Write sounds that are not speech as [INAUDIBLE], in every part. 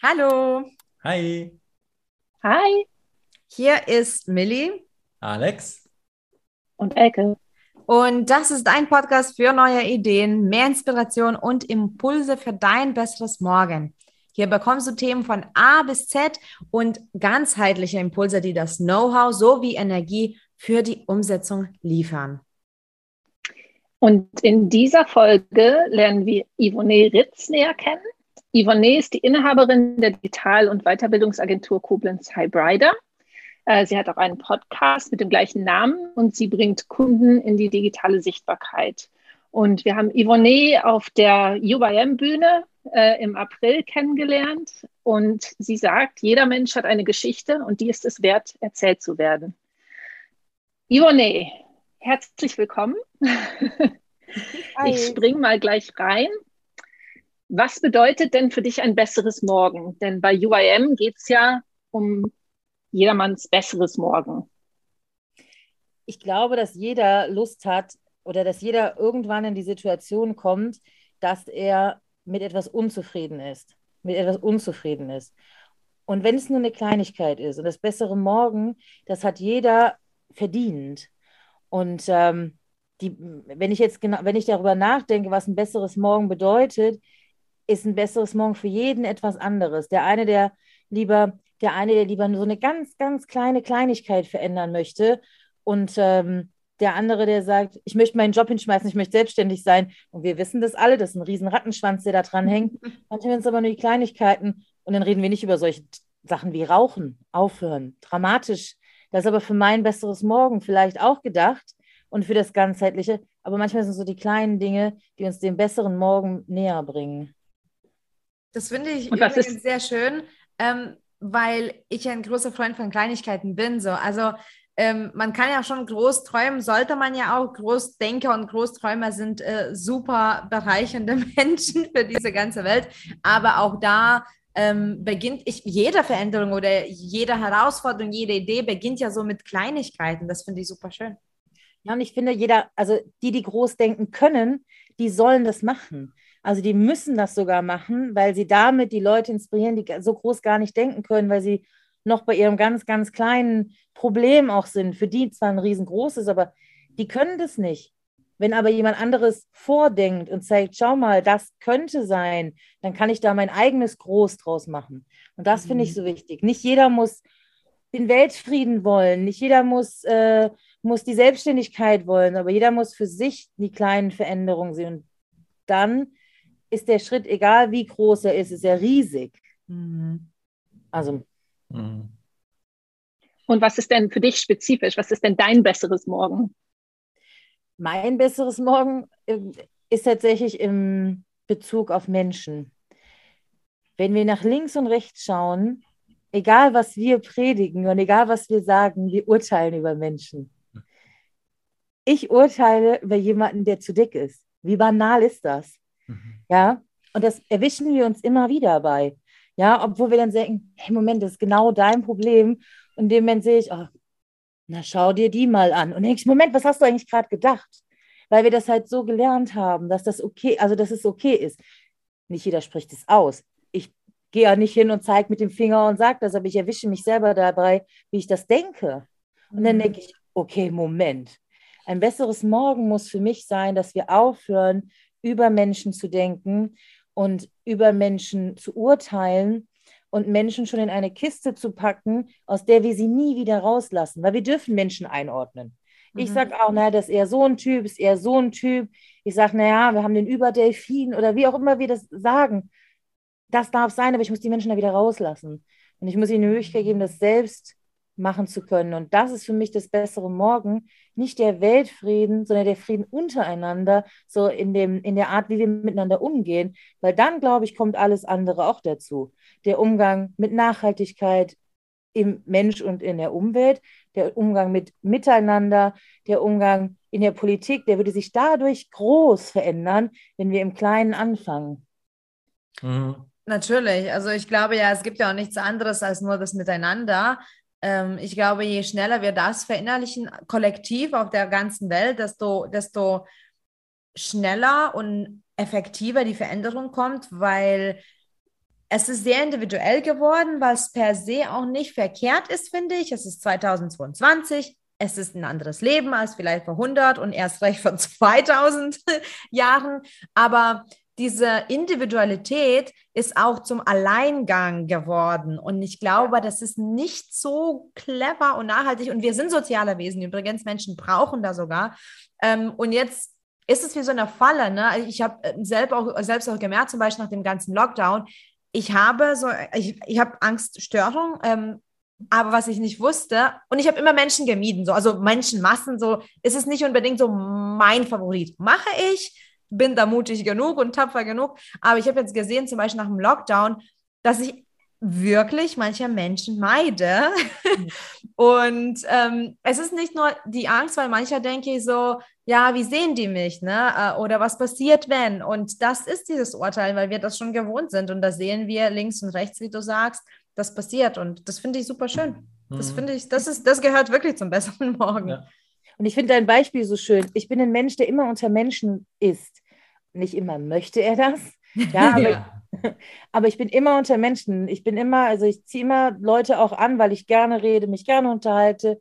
Hallo. Hi. Hi. Hier ist Millie. Alex. Und Elke. Und das ist ein Podcast für neue Ideen, mehr Inspiration und Impulse für dein besseres Morgen. Hier bekommst du Themen von A bis Z und ganzheitliche Impulse, die das Know-how sowie Energie für die Umsetzung liefern. Und in dieser Folge lernen wir Yvonne Ritz näher kennen. Yvonne ist die Inhaberin der Digital- und Weiterbildungsagentur Koblenz Hybrider. Äh, sie hat auch einen Podcast mit dem gleichen Namen und sie bringt Kunden in die digitale Sichtbarkeit. Und wir haben Yvonne auf der UBM-Bühne äh, im April kennengelernt und sie sagt, jeder Mensch hat eine Geschichte und die ist es wert, erzählt zu werden. Yvonne, herzlich willkommen. [LAUGHS] Hi. Ich springe mal gleich rein. Was bedeutet denn für dich ein besseres Morgen? Denn bei UIM geht es ja um jedermanns besseres Morgen. Ich glaube, dass jeder Lust hat oder dass jeder irgendwann in die Situation kommt, dass er mit etwas unzufrieden ist, mit etwas unzufrieden ist. Und wenn es nur eine Kleinigkeit ist und das bessere Morgen, das hat jeder verdient. Und ähm, die, wenn ich jetzt genau, wenn ich darüber nachdenke, was ein besseres Morgen bedeutet, ist ein besseres Morgen für jeden etwas anderes. Der eine, der lieber, der eine, der lieber so eine ganz, ganz kleine Kleinigkeit verändern möchte und ähm, der andere, der sagt, ich möchte meinen Job hinschmeißen, ich möchte selbstständig sein. Und wir wissen das alle, das ist ein riesen Rattenschwanz, der da dran hängt. Manchmal [LAUGHS] sind es aber nur die Kleinigkeiten. Und dann reden wir nicht über solche Sachen wie Rauchen, Aufhören, dramatisch. Das ist aber für mein besseres Morgen vielleicht auch gedacht und für das Ganzheitliche. Aber manchmal sind es so die kleinen Dinge, die uns den besseren Morgen näher bringen. Das finde ich übrigens sehr schön, ähm, weil ich ein großer Freund von Kleinigkeiten bin. So. Also ähm, man kann ja schon groß träumen, sollte man ja auch. Großdenker und Großträumer sind äh, super bereichernde [LAUGHS] Menschen für diese ganze Welt. Aber auch da ähm, beginnt ich, jede Veränderung oder jede Herausforderung, jede Idee beginnt ja so mit Kleinigkeiten. Das finde ich super schön. Ja, und ich finde, jeder, also die, die groß denken können, die sollen das machen. Also die müssen das sogar machen, weil sie damit die Leute inspirieren, die so groß gar nicht denken können, weil sie noch bei ihrem ganz, ganz kleinen Problem auch sind, für die zwar ein riesengroßes, aber die können das nicht. Wenn aber jemand anderes vordenkt und sagt, schau mal, das könnte sein, dann kann ich da mein eigenes Groß draus machen. Und das mhm. finde ich so wichtig. Nicht jeder muss den Weltfrieden wollen, nicht jeder muss, äh, muss die Selbstständigkeit wollen, aber jeder muss für sich die kleinen Veränderungen sehen. Und dann ist der Schritt, egal wie groß er ist, ist er riesig. Mhm. Also. Mhm. Und was ist denn für dich spezifisch? Was ist denn dein besseres Morgen? Mein besseres Morgen äh, ist tatsächlich im Bezug auf Menschen. Wenn wir nach links und rechts schauen, egal was wir predigen und egal was wir sagen, wir urteilen über Menschen. Ich urteile über jemanden, der zu dick ist. Wie banal ist das? Mhm. Ja, und das erwischen wir uns immer wieder bei. Ja, obwohl wir dann denken, hey, Moment, das ist genau dein Problem. Und in dem Moment sehe ich, oh, na, schau dir die mal an. Und denke ich, Moment, was hast du eigentlich gerade gedacht? Weil wir das halt so gelernt haben, dass das okay, also dass es okay ist. Nicht jeder spricht es aus. Ich gehe ja nicht hin und zeige mit dem Finger und sage das, aber ich erwische mich selber dabei, wie ich das denke. Und dann mhm. denke ich, okay, Moment. Ein besseres Morgen muss für mich sein, dass wir aufhören, über Menschen zu denken und über Menschen zu urteilen und Menschen schon in eine Kiste zu packen, aus der wir sie nie wieder rauslassen, weil wir dürfen Menschen einordnen. Mhm. Ich sage auch, naja, das ist eher so ein Typ, ist eher so ein Typ. Ich sage, naja, wir haben den Überdelfin oder wie auch immer wir das sagen. Das darf sein, aber ich muss die Menschen da wieder rauslassen. Und ich muss ihnen die Möglichkeit geben, das selbst machen zu können. Und das ist für mich das bessere Morgen. Nicht der Weltfrieden, sondern der Frieden untereinander, so in, dem, in der Art, wie wir miteinander umgehen. Weil dann, glaube ich, kommt alles andere auch dazu. Der Umgang mit Nachhaltigkeit im Mensch und in der Umwelt, der Umgang mit Miteinander, der Umgang in der Politik, der würde sich dadurch groß verändern, wenn wir im Kleinen anfangen. Mhm. Natürlich. Also ich glaube ja, es gibt ja auch nichts anderes als nur das Miteinander ich glaube, je schneller wir das verinnerlichen, kollektiv auf der ganzen Welt, desto, desto schneller und effektiver die Veränderung kommt, weil es ist sehr individuell geworden, was per se auch nicht verkehrt ist, finde ich. Es ist 2022. Es ist ein anderes Leben als vielleicht vor 100 und erst recht vor 2000 [LAUGHS] Jahren. Aber diese Individualität ist auch zum Alleingang geworden. Und ich glaube, das ist nicht so clever und nachhaltig. Und wir sind soziale Wesen übrigens. Menschen brauchen da sogar. Ähm, und jetzt ist es wie so eine Falle. Ne? Ich habe äh, selbst auch, selbst auch gemerkt, zum Beispiel nach dem ganzen Lockdown, ich habe so, ich, ich habe Angststörung, ähm, aber was ich nicht wusste, und ich habe immer Menschen gemieden, so, also Menschenmassen, so, ist es nicht unbedingt so mein Favorit. Mache ich, bin da mutig genug und tapfer genug. Aber ich habe jetzt gesehen, zum Beispiel nach dem Lockdown, dass ich wirklich manche Menschen meide. [LAUGHS] Und ähm, es ist nicht nur die Angst, weil mancher denke ich so, ja, wie sehen die mich, ne? Äh, oder was passiert, wenn? Und das ist dieses Urteil, weil wir das schon gewohnt sind. Und da sehen wir links und rechts, wie du sagst, das passiert. Und das finde ich super schön. Das mhm. finde ich, das ist, das gehört wirklich zum besseren Morgen. Ja. Und ich finde dein Beispiel so schön. Ich bin ein Mensch, der immer unter Menschen ist. Nicht immer möchte er das. Ja, [LAUGHS] aber, ja. Ich, [LAUGHS] aber ich bin immer unter Menschen. Ich bin immer, also ich ziehe immer Leute auch an, weil ich gerne rede, mich gerne unterhalte.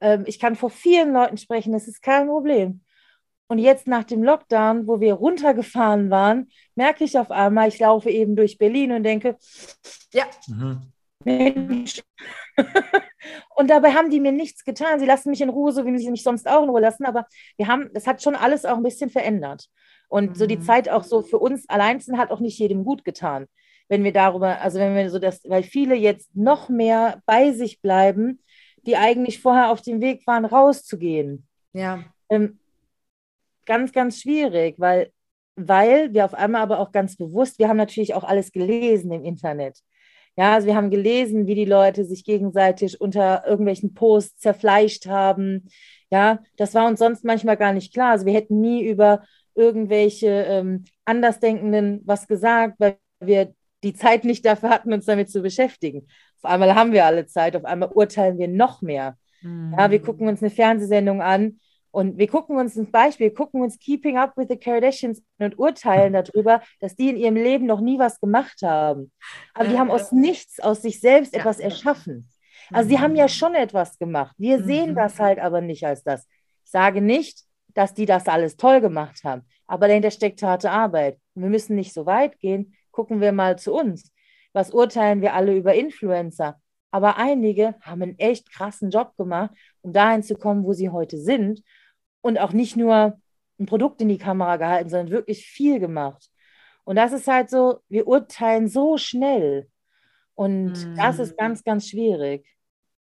Ähm, ich kann vor vielen Leuten sprechen, das ist kein Problem. Und jetzt nach dem Lockdown, wo wir runtergefahren waren, merke ich auf einmal, ich laufe eben durch Berlin und denke, ja, mhm. Mensch, und dabei haben die mir nichts getan. Sie lassen mich in Ruhe, so wie sie mich sonst auch in Ruhe lassen. Aber wir haben, das hat schon alles auch ein bisschen verändert. Und mhm. so die mhm. Zeit auch so für uns allein hat auch nicht jedem gut getan. Wenn wir darüber, also wenn wir so das, weil viele jetzt noch mehr bei sich bleiben, die eigentlich vorher auf dem Weg waren, rauszugehen. Ja. Ähm, ganz, ganz schwierig, weil, weil wir auf einmal aber auch ganz bewusst, wir haben natürlich auch alles gelesen im Internet. Ja, also wir haben gelesen, wie die Leute sich gegenseitig unter irgendwelchen Posts zerfleischt haben. Ja, das war uns sonst manchmal gar nicht klar. Also wir hätten nie über irgendwelche ähm, Andersdenkenden was gesagt, weil wir die Zeit nicht dafür hatten, uns damit zu beschäftigen. Auf einmal haben wir alle Zeit, auf einmal urteilen wir noch mehr. Mhm. Ja, wir gucken uns eine Fernsehsendung an und wir gucken uns ein Beispiel, gucken uns Keeping Up with the Kardashians und urteilen [LAUGHS] darüber, dass die in ihrem Leben noch nie was gemacht haben. Aber die haben aus nichts, aus sich selbst ja. etwas erschaffen. Also sie haben ja mhm. schon etwas gemacht. Wir sehen mhm. das halt aber nicht als das. Ich sage nicht, dass die das alles toll gemacht haben, aber dahinter steckt harte Arbeit. Und wir müssen nicht so weit gehen. Gucken wir mal zu uns. Was urteilen wir alle über Influencer? Aber einige haben einen echt krassen Job gemacht, um dahin zu kommen, wo sie heute sind. Und auch nicht nur ein Produkt in die Kamera gehalten, sondern wirklich viel gemacht. Und das ist halt so, wir urteilen so schnell. Und mhm. das ist ganz, ganz schwierig.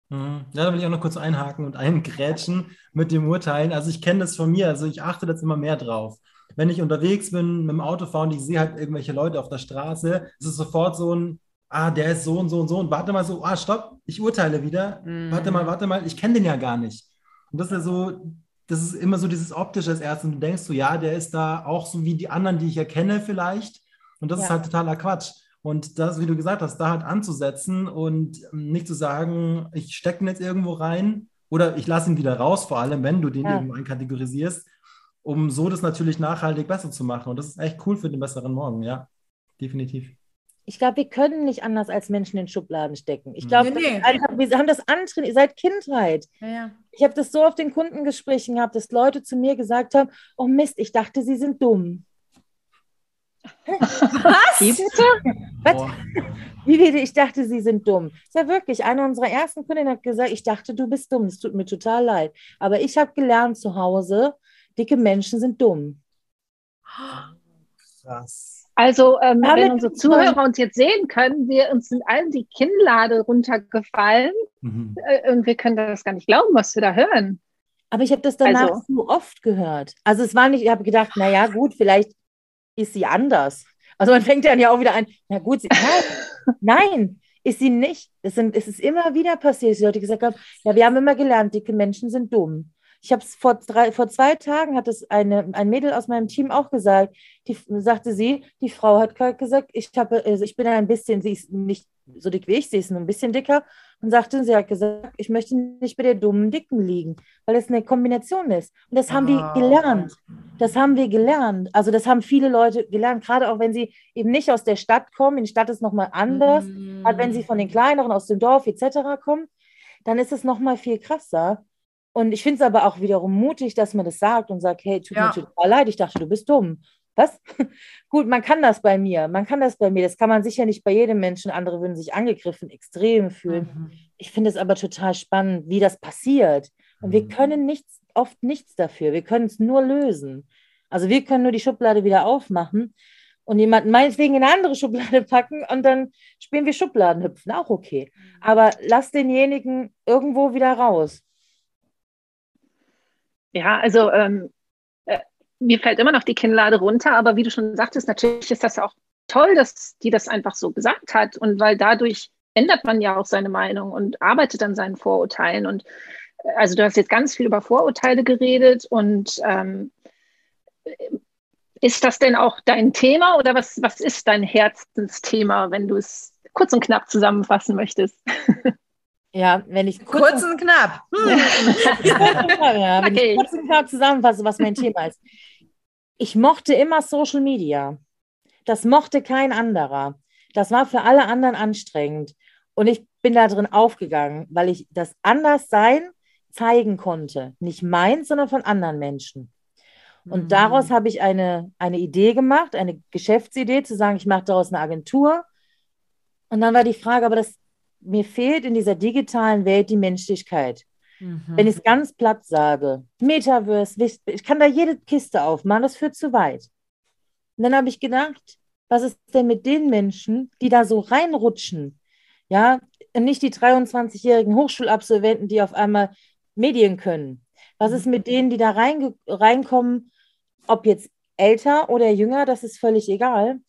Mhm. Ja, da will ich auch noch kurz einhaken und eingrätschen mit dem Urteilen. Also ich kenne das von mir, also ich achte jetzt immer mehr drauf. Wenn ich unterwegs bin mit dem Auto fahre und ich sehe halt irgendwelche Leute auf der Straße, ist es sofort so ein, ah, der ist so und so und so und warte mal so, ah, stopp, ich urteile wieder. Mhm. Warte mal, warte mal, ich kenne den ja gar nicht. Und das ist ja so, das ist immer so dieses optische als erstes und du denkst so, ja, der ist da auch so wie die anderen, die ich erkenne vielleicht. Und das ja. ist halt totaler Quatsch. Und das, wie du gesagt hast, da halt anzusetzen und ähm, nicht zu sagen, ich stecke ihn jetzt irgendwo rein oder ich lasse ihn wieder raus, vor allem wenn du den ja. irgendwo einkategorisierst, um so das natürlich nachhaltig besser zu machen. Und das ist echt cool für den besseren Morgen, ja, definitiv. Ich glaube, wir können nicht anders als Menschen in Schubladen stecken. Ich glaube, nee, nee. wir haben das antrainiert seit Kindheit. Ja, ja. Ich habe das so auf den Kundengesprächen gehabt, dass Leute zu mir gesagt haben: Oh Mist, ich dachte, sie sind dumm. Was? Wie bitte? Was? Wie bitte? Ich dachte, sie sind dumm. Das ist ja wirklich, eine unserer ersten Kundinnen hat gesagt, ich dachte, du bist dumm. Es tut mir total leid. Aber ich habe gelernt zu Hause, dicke Menschen sind dumm. Krass. Also, ähm, wenn unsere Zuhörer uns jetzt sehen können, wir uns sind allen die Kinnlade runtergefallen mhm. äh, und wir können das gar nicht glauben, was wir da hören. Aber ich habe das danach also, so oft gehört. Also es war nicht, ich habe gedacht, naja, gut, vielleicht ist sie anders. Also man fängt dann ja auch wieder an, na gut, sie, nein, [LAUGHS] nein, ist sie nicht. Es, sind, es ist immer wieder passiert, dass die Leute gesagt haben, ja, wir haben immer gelernt, dicke Menschen sind dumm. Ich habe es vor, vor zwei Tagen, hat es eine, ein Mädel aus meinem Team auch gesagt, die sagte sie, die Frau hat gesagt, ich, habe, also ich bin ein bisschen, sie ist nicht so dick wie ich, sie ist nur ein bisschen dicker und sagte, sie hat gesagt, ich möchte nicht bei der dummen Dicken liegen, weil es eine Kombination ist. Und das haben ah. wir gelernt. Das haben wir gelernt. Also das haben viele Leute gelernt, gerade auch wenn sie eben nicht aus der Stadt kommen. In der Stadt ist nochmal anders. Mm. Halt, wenn sie von den kleineren aus dem Dorf etc. kommen, dann ist es nochmal viel krasser. Und ich finde es aber auch wiederum mutig, dass man das sagt und sagt, hey, tut ja. mir total leid, ich dachte, du bist dumm. Was? [LAUGHS] Gut, man kann das bei mir, man kann das bei mir. Das kann man sicher nicht bei jedem Menschen. Andere würden sich angegriffen, extrem fühlen. Mhm. Ich finde es aber total spannend, wie das passiert. Und mhm. wir können nichts, oft nichts dafür. Wir können es nur lösen. Also wir können nur die Schublade wieder aufmachen und jemanden meinetwegen in eine andere Schublade [LAUGHS] packen und dann spielen wir Schubladenhüpfen, auch okay. Mhm. Aber lass denjenigen irgendwo wieder raus. Ja, also ähm, mir fällt immer noch die Kinnlade runter, aber wie du schon sagtest, natürlich ist das auch toll, dass die das einfach so gesagt hat und weil dadurch ändert man ja auch seine Meinung und arbeitet an seinen Vorurteilen und äh, also du hast jetzt ganz viel über Vorurteile geredet und ähm, ist das denn auch dein Thema oder was, was ist dein Herzensthema, wenn du es kurz und knapp zusammenfassen möchtest? [LAUGHS] Ja, wenn ich kurz, kurz und knapp. Hm. ja, wenn okay. ich kurz und knapp zusammenfasse, was mein Thema ist. Ich mochte immer Social Media. Das mochte kein anderer. Das war für alle anderen anstrengend. Und ich bin da drin aufgegangen, weil ich das Anderssein zeigen konnte. Nicht meins, sondern von anderen Menschen. Und mhm. daraus habe ich eine, eine Idee gemacht, eine Geschäftsidee, zu sagen, ich mache daraus eine Agentur. Und dann war die Frage, aber das mir fehlt in dieser digitalen Welt die Menschlichkeit. Mhm. Wenn ich es ganz platt sage, Metaverse, ich kann da jede Kiste aufmachen, das führt zu weit. Und dann habe ich gedacht, was ist denn mit den Menschen, die da so reinrutschen? Ja, nicht die 23-jährigen Hochschulabsolventen, die auf einmal Medien können. Was ist mit denen, die da rein, reinkommen, ob jetzt älter oder jünger, das ist völlig egal.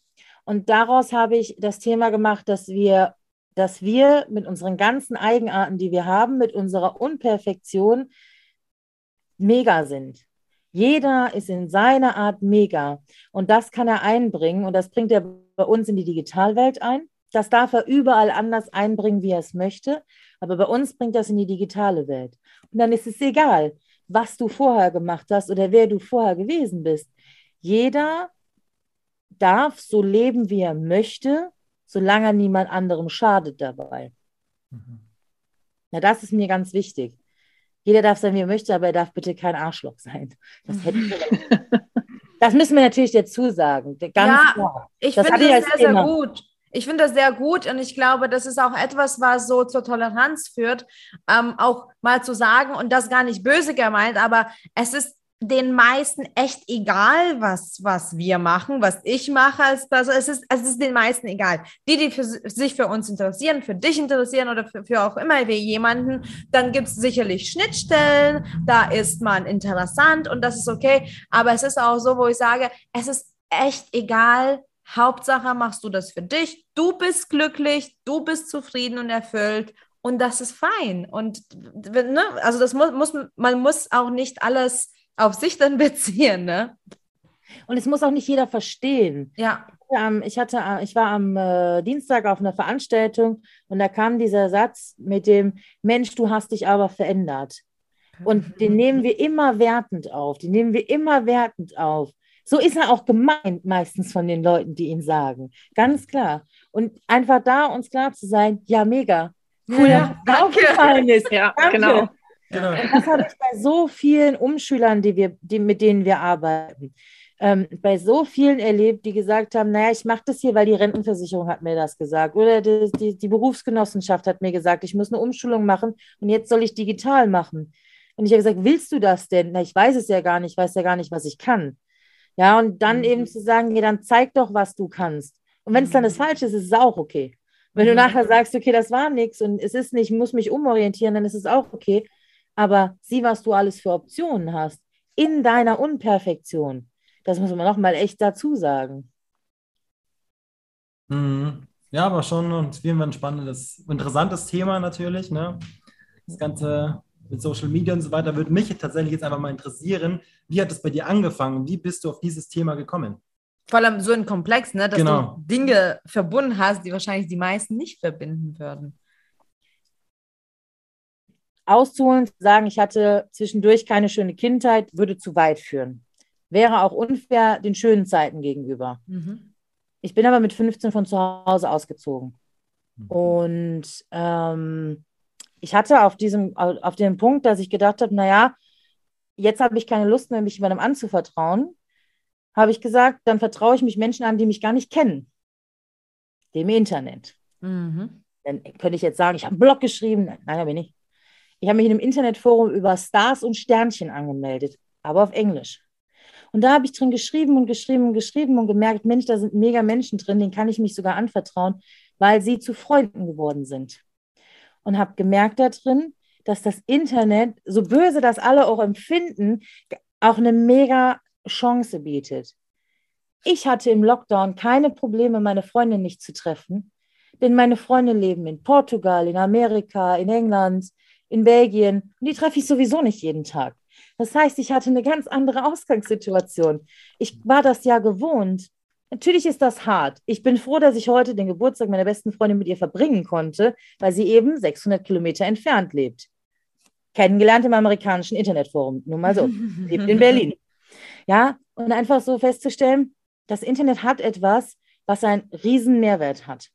Und daraus habe ich das Thema gemacht, dass wir dass wir mit unseren ganzen Eigenarten, die wir haben, mit unserer Unperfektion mega sind. Jeder ist in seiner Art mega. Und das kann er einbringen und das bringt er bei uns in die Digitalwelt ein. Das darf er überall anders einbringen, wie er es möchte. Aber bei uns bringt das in die digitale Welt. Und dann ist es egal, was du vorher gemacht hast oder wer du vorher gewesen bist. Jeder darf so leben, wie er möchte solange niemand anderem schadet dabei. Mhm. Ja, das ist mir ganz wichtig. Jeder darf sein, wie er möchte, aber er darf bitte kein Arschloch sein. Das, [LAUGHS] das müssen wir natürlich dazu sagen. Ganz ja, klar. ich finde das sehr, sehr gut. Ich finde das sehr gut und ich glaube, das ist auch etwas, was so zur Toleranz führt, ähm, auch mal zu sagen und das gar nicht böse gemeint, aber es ist den meisten echt egal, was, was wir machen, was ich mache als Person. Es ist, es ist den meisten egal. Die, die für, sich für uns interessieren, für dich interessieren oder für, für auch immer wie jemanden, dann gibt es sicherlich Schnittstellen, da ist man interessant und das ist okay. Aber es ist auch so, wo ich sage, es ist echt egal. Hauptsache machst du das für dich. Du bist glücklich, du bist zufrieden und erfüllt und das ist fein. Und ne, also das muss, muss man muss auch nicht alles auf sich dann [LAUGHS] beziehen, ne? Und es muss auch nicht jeder verstehen. Ja. Ich hatte, ich war am äh, Dienstag auf einer Veranstaltung und da kam dieser Satz mit dem Mensch, du hast dich aber verändert. Und den nehmen wir immer wertend auf. Den nehmen wir immer wertend auf. So ist er auch gemeint meistens von den Leuten, die ihn sagen. Ganz klar. Und einfach da uns klar zu sein, ja, mega. Cool, ja, aufgefallen ist. Ja, danke. genau. Genau. Und das habe ich bei so vielen Umschülern, die wir, die, mit denen wir arbeiten, ähm, bei so vielen erlebt, die gesagt haben, naja, ich mache das hier, weil die Rentenversicherung hat mir das gesagt oder die, die, die, Berufsgenossenschaft hat mir gesagt, ich muss eine Umschulung machen und jetzt soll ich digital machen. Und ich habe gesagt, willst du das denn? Na, ich weiß es ja gar nicht, ich weiß ja gar nicht, was ich kann. Ja, und dann mhm. eben zu sagen, ja, dann zeig doch, was du kannst. Und wenn es dann das mhm. Falsche ist, ist es auch okay. Wenn du mhm. nachher sagst, okay, das war nichts und es ist nicht, ich muss mich umorientieren, dann ist es auch okay aber sieh, was du alles für Optionen hast in deiner Unperfektion. Das muss man nochmal echt dazu sagen. Mhm. Ja, aber schon und wie ein spannendes, interessantes Thema natürlich. Ne? Das ganze mit Social Media und so weiter, würde mich tatsächlich jetzt einfach mal interessieren, wie hat es bei dir angefangen? Wie bist du auf dieses Thema gekommen? Vor allem so ein Komplex, ne, dass genau. du Dinge verbunden hast, die wahrscheinlich die meisten nicht verbinden würden. Auszuholen, sagen, ich hatte zwischendurch keine schöne Kindheit, würde zu weit führen. Wäre auch unfair den schönen Zeiten gegenüber. Mhm. Ich bin aber mit 15 von zu Hause ausgezogen. Mhm. Und ähm, ich hatte auf diesem, auf dem Punkt, dass ich gedacht habe, naja, jetzt habe ich keine Lust mehr, mich jemandem anzuvertrauen, habe ich gesagt, dann vertraue ich mich Menschen an, die mich gar nicht kennen. Dem Internet. Mhm. Dann könnte ich jetzt sagen, ich habe einen Blog geschrieben. Nein, nein, habe ich nicht. Ich habe mich in einem Internetforum über Stars und Sternchen angemeldet, aber auf Englisch. Und da habe ich drin geschrieben und geschrieben und geschrieben und gemerkt, Mensch, da sind mega Menschen drin, denen kann ich mich sogar anvertrauen, weil sie zu Freunden geworden sind. Und habe gemerkt da drin, dass das Internet, so böse das alle auch empfinden, auch eine mega Chance bietet. Ich hatte im Lockdown keine Probleme, meine Freunde nicht zu treffen, denn meine Freunde leben in Portugal, in Amerika, in England, in Belgien und die treffe ich sowieso nicht jeden Tag. Das heißt, ich hatte eine ganz andere Ausgangssituation. Ich war das ja gewohnt. Natürlich ist das hart. Ich bin froh, dass ich heute den Geburtstag meiner besten Freundin mit ihr verbringen konnte, weil sie eben 600 Kilometer entfernt lebt. Kennengelernt im amerikanischen Internetforum. Nur mal so. lebt in Berlin. Ja, und einfach so festzustellen, das Internet hat etwas, was einen riesen Mehrwert hat.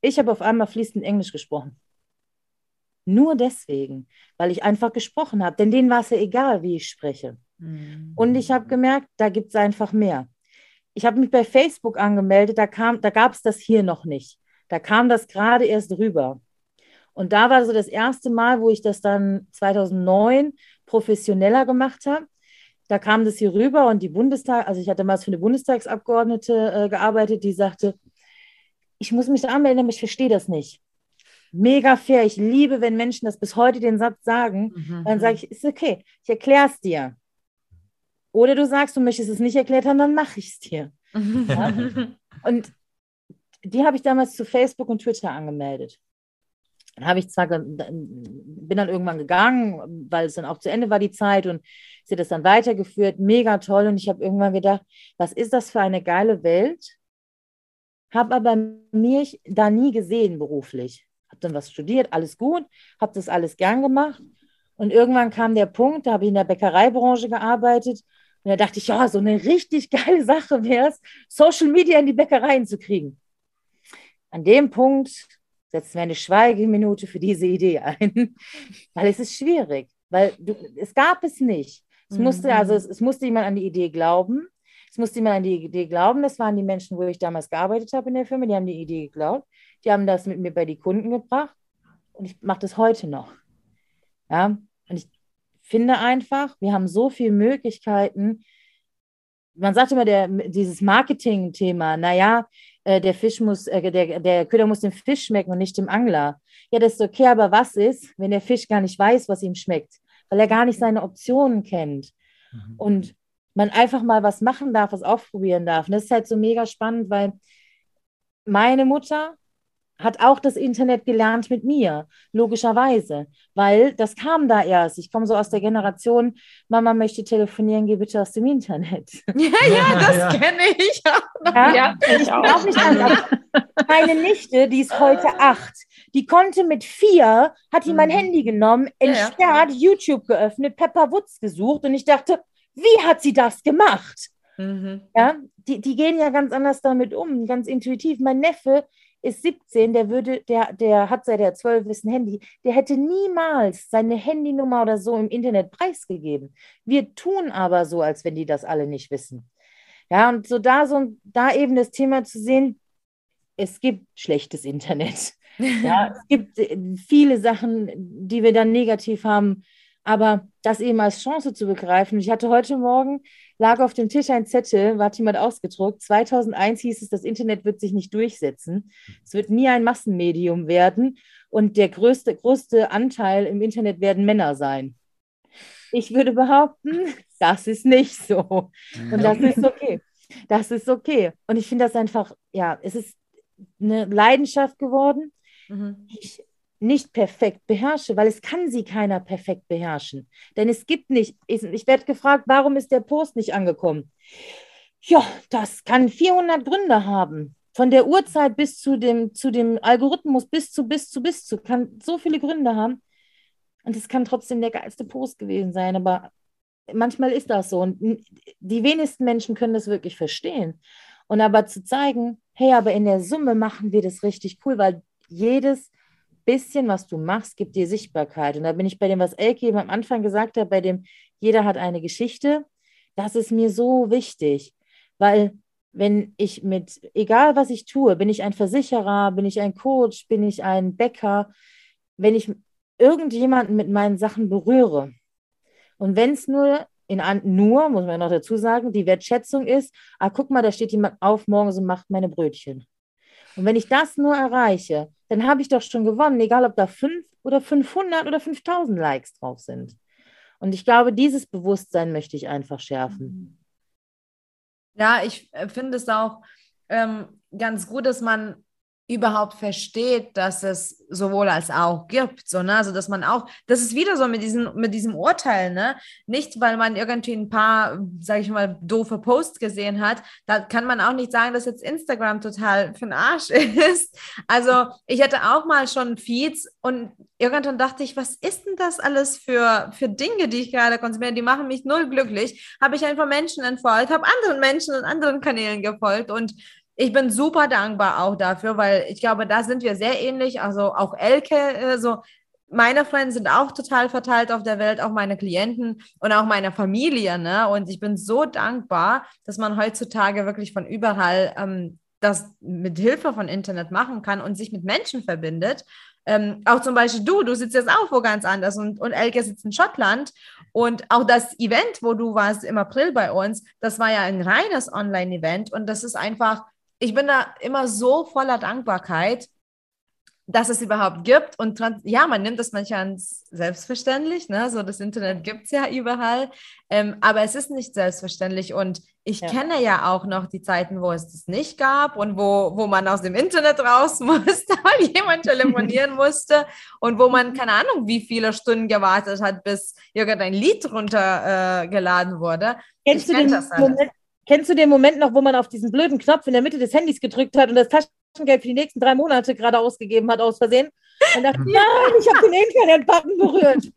Ich habe auf einmal fließend Englisch gesprochen. Nur deswegen, weil ich einfach gesprochen habe. Denn denen war es ja egal, wie ich spreche. Mhm. Und ich habe gemerkt, da gibt es einfach mehr. Ich habe mich bei Facebook angemeldet, da, da gab es das hier noch nicht. Da kam das gerade erst rüber. Und da war so das erste Mal, wo ich das dann 2009 professioneller gemacht habe. Da kam das hier rüber und die Bundestag, also ich hatte damals für eine Bundestagsabgeordnete äh, gearbeitet, die sagte, ich muss mich da anmelden, aber ich verstehe das nicht mega fair. Ich liebe, wenn Menschen das bis heute den Satz sagen. Mhm. Dann sage ich, ist okay, ich erkläre es dir. Oder du sagst, du möchtest es nicht erklärt haben, dann mache ich es dir. Ja? [LAUGHS] Und die habe ich damals zu Facebook und Twitter angemeldet. Dann habe ich zwar, bin dann irgendwann gegangen, weil es dann auch zu Ende war die Zeit und sie hat das dann weitergeführt, mega toll. Und ich habe irgendwann gedacht, was ist das für eine geile Welt? Habe aber mich da nie gesehen beruflich habe dann was studiert, alles gut, habe das alles gern gemacht. Und irgendwann kam der Punkt, da habe ich in der Bäckereibranche gearbeitet. Und da dachte ich, ja, so eine richtig [LAUGHS] geile Sache wäre es, Social Media in die Bäckereien zu kriegen. An dem Punkt setzen wir eine Schweigeminute für diese Idee ein, [LAUGHS] weil es ist schwierig, weil du, es gab es nicht. Es musste, also es, es musste jemand an die Idee glauben. Es musste jemand an die Idee glauben. Das waren die Menschen, wo ich damals gearbeitet habe in der Firma, die haben die Idee geglaubt. Die haben das mit mir bei die Kunden gebracht und ich mache das heute noch. Ja, und ich finde einfach, wir haben so viele Möglichkeiten. Man sagt immer, der, dieses Marketing-Thema, naja, äh, der Fisch muss, äh, der, der Köder muss dem Fisch schmecken und nicht dem Angler. Ja, das ist okay, aber was ist, wenn der Fisch gar nicht weiß, was ihm schmeckt, weil er gar nicht seine Optionen kennt? Mhm. Und man einfach mal was machen darf, was ausprobieren darf. Und das ist halt so mega spannend, weil meine Mutter hat auch das Internet gelernt mit mir, logischerweise, weil das kam da erst. Ich komme so aus der Generation, Mama möchte telefonieren, geh bitte aus dem Internet. [LAUGHS] Ja, ja, das ja. kenne ich. Ja, ja ich auch. Nicht anders. Meine Nichte, die ist heute acht, die konnte mit vier, hat die mein mhm. Handy genommen, entsperrt, YouTube geöffnet, Pepper Woods gesucht und ich dachte, wie hat sie das gemacht? Mhm. Ja, die, die gehen ja ganz anders damit um, ganz intuitiv. Mein Neffe, ist 17, der würde, der, der hat seit er 12 ist ein Handy, der hätte niemals seine Handynummer oder so im Internet preisgegeben. Wir tun aber so, als wenn die das alle nicht wissen. Ja, und so da so da eben das Thema zu sehen, es gibt schlechtes Internet. [LAUGHS] Ja, es gibt äh, viele Sachen, die wir dann negativ haben, aber das eben als Chance zu begreifen. Ich hatte heute Morgen lag auf dem Tisch ein Zettel, war jemand ausgedruckt. 2001 hieß es, das Internet wird sich nicht durchsetzen. Es wird nie ein Massenmedium werden und der größte, größte Anteil im Internet werden Männer sein. Ich würde behaupten, [LAUGHS] das ist nicht so. Und das ist okay. Das ist okay. Und ich finde das einfach, ja, es ist eine Leidenschaft geworden. Mhm. Ich nicht perfekt beherrsche, weil es kann sie keiner perfekt beherrschen. Denn es gibt nicht, ich, ich werde gefragt, warum ist der Post nicht angekommen? Ja, das kann 400 Gründe haben. Von der Uhrzeit bis zu dem, zu dem Algorithmus, bis zu, bis zu, bis zu, kann so viele Gründe haben. Und es kann trotzdem der geilste Post gewesen sein. Aber manchmal ist das so. Und die wenigsten Menschen können das wirklich verstehen. Und aber zu zeigen, hey, aber in der Summe machen wir das richtig cool, weil jedes bisschen, was du machst, gibt dir Sichtbarkeit. Und da bin ich bei dem, was Elke eben am Anfang gesagt hat, bei dem, jeder hat eine Geschichte. Das ist mir so wichtig, weil wenn ich mit, egal was ich tue, bin ich ein Versicherer, bin ich ein Coach, bin ich ein Bäcker, wenn ich irgendjemanden mit meinen Sachen berühre und wenn es nur in nur, muss man noch dazu sagen, die Wertschätzung ist, ah, guck mal, da steht jemand auf morgens und macht meine Brötchen. Und wenn ich das nur erreiche, dann habe ich doch schon gewonnen, egal ob da fünf oder 500 oder 5000 Likes drauf sind. Und ich glaube, dieses Bewusstsein möchte ich einfach schärfen. Ja, ich äh, finde es auch ähm, ganz gut, dass man überhaupt versteht, dass es sowohl als auch gibt, so, ne? Also, dass man auch, das ist wieder so mit diesem, mit diesem Urteil, ne? Nicht, weil man irgendwie ein paar, sage ich mal, doofe Posts gesehen hat, da kann man auch nicht sagen, dass jetzt Instagram total für den Arsch [LAUGHS] ist. Also, ich hatte auch mal schon Feeds und irgendwann dachte ich, was ist denn das alles für, für Dinge, die ich gerade konsumiere? Die machen mich null glücklich. Habe ich einfach Menschen entfolgt, habe anderen Menschen und anderen Kanälen gefolgt und ich bin super dankbar auch dafür, weil ich glaube, da sind wir sehr ähnlich. Also auch Elke, äh, so meine Freunde sind auch total verteilt auf der Welt, auch meine Klienten und auch meine Familie. Ne? Und ich bin so dankbar, dass man heutzutage wirklich von überall ähm, das mit Hilfe von Internet machen kann und sich mit Menschen verbindet. Ähm, auch zum Beispiel du, du sitzt jetzt auch wo ganz anders und, und Elke sitzt in Schottland. Und auch das Event, wo du warst im April bei uns, das war ja ein reines Online-Event und das ist einfach ich bin da immer so voller Dankbarkeit, dass es überhaupt gibt. Und ja, man nimmt das manchmal als selbstverständlich. Ne? So, das Internet gibt es ja überall. Ähm, aber es ist nicht selbstverständlich. Und ich ja. kenne ja auch noch die Zeiten, wo es das nicht gab und wo, wo man aus dem Internet raus [LAUGHS] musste, weil jemand telefonieren [LAUGHS] musste und wo man keine Ahnung, wie viele Stunden gewartet hat, bis irgendein Lied runtergeladen äh, wurde. Kennst ich du, den Moment, Kennst du den Moment noch, wo man auf diesen blöden Knopf in der Mitte des Handys gedrückt hat und das Taschengeld für die nächsten drei Monate gerade ausgegeben hat, aus Versehen? Und dachte, nein, ich habe den Internet-Button berührt.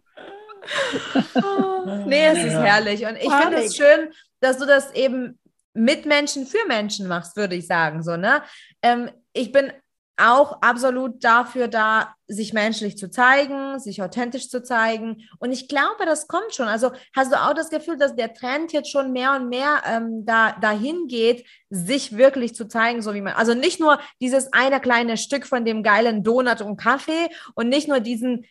Oh, [LAUGHS] nee, es ist herrlich. Und ich finde es schön, dass du das eben mit Menschen für Menschen machst, würde ich sagen. So, ne? Ähm, ich bin auch absolut dafür da, sich menschlich zu zeigen, sich authentisch zu zeigen. Und ich glaube, das kommt schon. Also hast du auch das Gefühl, dass der Trend jetzt schon mehr und mehr ähm, da, dahin geht, sich wirklich zu zeigen, so wie man, also nicht nur dieses eine kleine Stück von dem geilen Donut und Kaffee und nicht nur diesen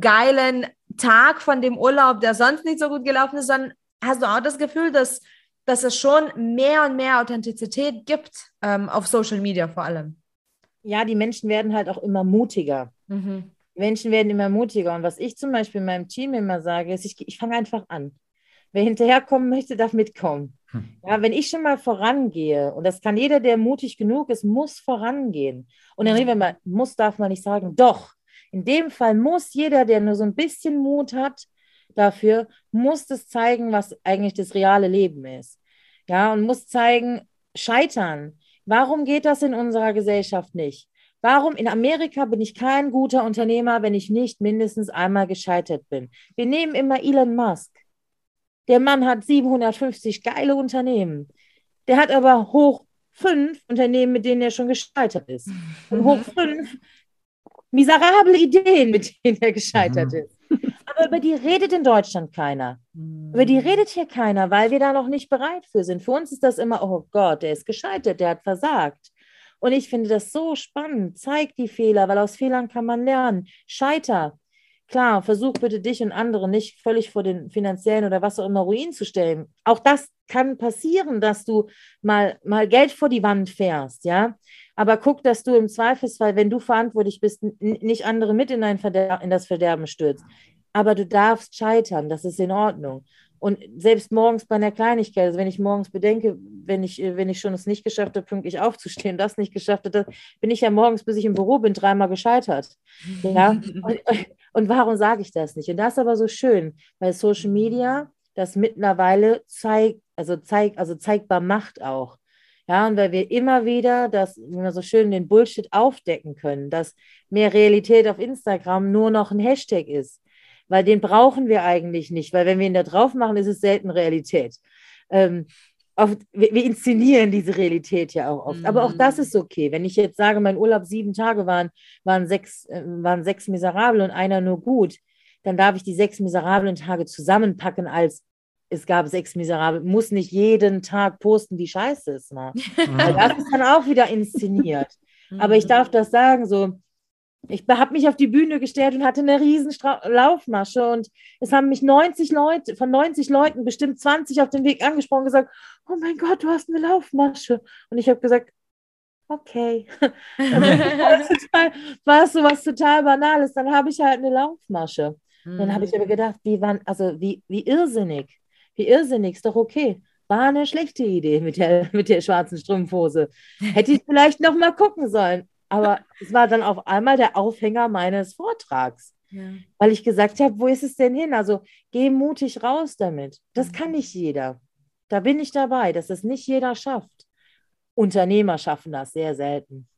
geilen Tag von dem Urlaub, der sonst nicht so gut gelaufen ist, sondern hast du auch das Gefühl, dass, dass es schon mehr und mehr Authentizität gibt, ähm, auf Social Media vor allem? Ja, die Menschen werden halt auch immer mutiger. Mhm. Die Menschen werden immer mutiger. Und was ich zum Beispiel in meinem Team immer sage, ist, ich, ich fange einfach an. Wer hinterherkommen möchte, darf mitkommen. Hm. Ja, wenn ich schon mal vorangehe, und das kann jeder, der mutig genug ist, muss vorangehen. Und dann reden wir mal, muss darf man nicht sagen, doch. In dem Fall muss jeder, der nur so ein bisschen Mut hat, dafür, muss das zeigen, was eigentlich das reale Leben ist. Ja, und muss zeigen, scheitern Warum geht das in unserer Gesellschaft nicht? Warum in Amerika bin ich kein guter Unternehmer, wenn ich nicht mindestens einmal gescheitert bin? Wir nehmen immer Elon Musk. Der Mann hat 750 geile Unternehmen. Der hat aber hoch fünf Unternehmen, mit denen er schon gescheitert ist. Und hoch [LAUGHS] fünf miserable Ideen, mit denen er gescheitert mhm. ist. Aber über die redet in Deutschland keiner. Mhm. Über die redet hier keiner, weil wir da noch nicht bereit für sind. Für uns ist das immer, oh Gott, der ist gescheitert, der hat versagt. Und ich finde das so spannend. Zeig die Fehler, weil aus Fehlern kann man lernen. Scheiter. Klar, versuch bitte dich und andere nicht völlig vor den finanziellen oder was auch immer Ruin zu stellen. Auch das kann passieren, dass du mal, mal Geld vor die Wand fährst, ja. Aber guck, dass du im Zweifelsfall, wenn du verantwortlich bist, nicht andere mit in, ein Verder in das Verderben stürzt aber du darfst scheitern, das ist in Ordnung. Und selbst morgens bei einer Kleinigkeit, also wenn ich morgens bedenke, wenn ich, wenn ich schon es nicht geschafft habe, pünktlich aufzustehen, das nicht geschafft habe, bin ich ja morgens, bis ich im Büro bin, dreimal gescheitert. Ja? [LAUGHS] Und, und warum sage ich das nicht? Und das ist aber so schön, weil Social Media das mittlerweile zeigt, also zeigt, also zeigbar macht auch. Ja, und weil wir immer wieder das, wie man so schön den Bullshit aufdecken können, dass mehr Realität auf Instagram nur noch ein Hashtag ist weil den brauchen wir eigentlich nicht, weil wenn wir ihn da drauf machen, ist es selten Realität. Ähm, oft, wir, wir, inszenieren diese Realität ja auch oft. Mhm. Aber auch das mhm. ist okay. Wenn ich jetzt sage, mein Urlaub sieben Tage waren, waren sechs, äh, waren sechs miserable und einer nur gut, dann darf ich die sechs miserablen Tage zusammenpacken als es gab sechs miserable, muss nicht jeden Tag posten, wie scheiße es war. [LAUGHS] Mhm. Das ist dann auch wieder inszeniert. Aber ich darf das sagen, so, ich habe mich auf die Bühne gestellt und hatte eine riesen Stra Laufmasche und es haben mich 90 Leute, von 90 Leuten bestimmt 20 auf dem Weg angesprochen und gesagt, oh mein Gott, du hast eine Laufmasche. Und ich habe gesagt, okay. war es so was total Banales, dann habe ich halt eine Laufmasche. Mhm. Dann habe ich aber gedacht, wie, wann, also wie, wie irrsinnig, wie irrsinnig, ist doch okay. War eine schlechte Idee mit der, [LAUGHS] mit der schwarzen Strumpfhose. Hätte ich vielleicht noch mal gucken sollen. Aber es war dann auf einmal der Aufhänger meines Vortrags. Ja. Weil ich gesagt habe, wo ist es denn hin? Also geh mutig raus damit. Das mhm. kann nicht jeder. Da bin ich dabei, dass es nicht jeder schafft. Unternehmer schaffen das sehr selten.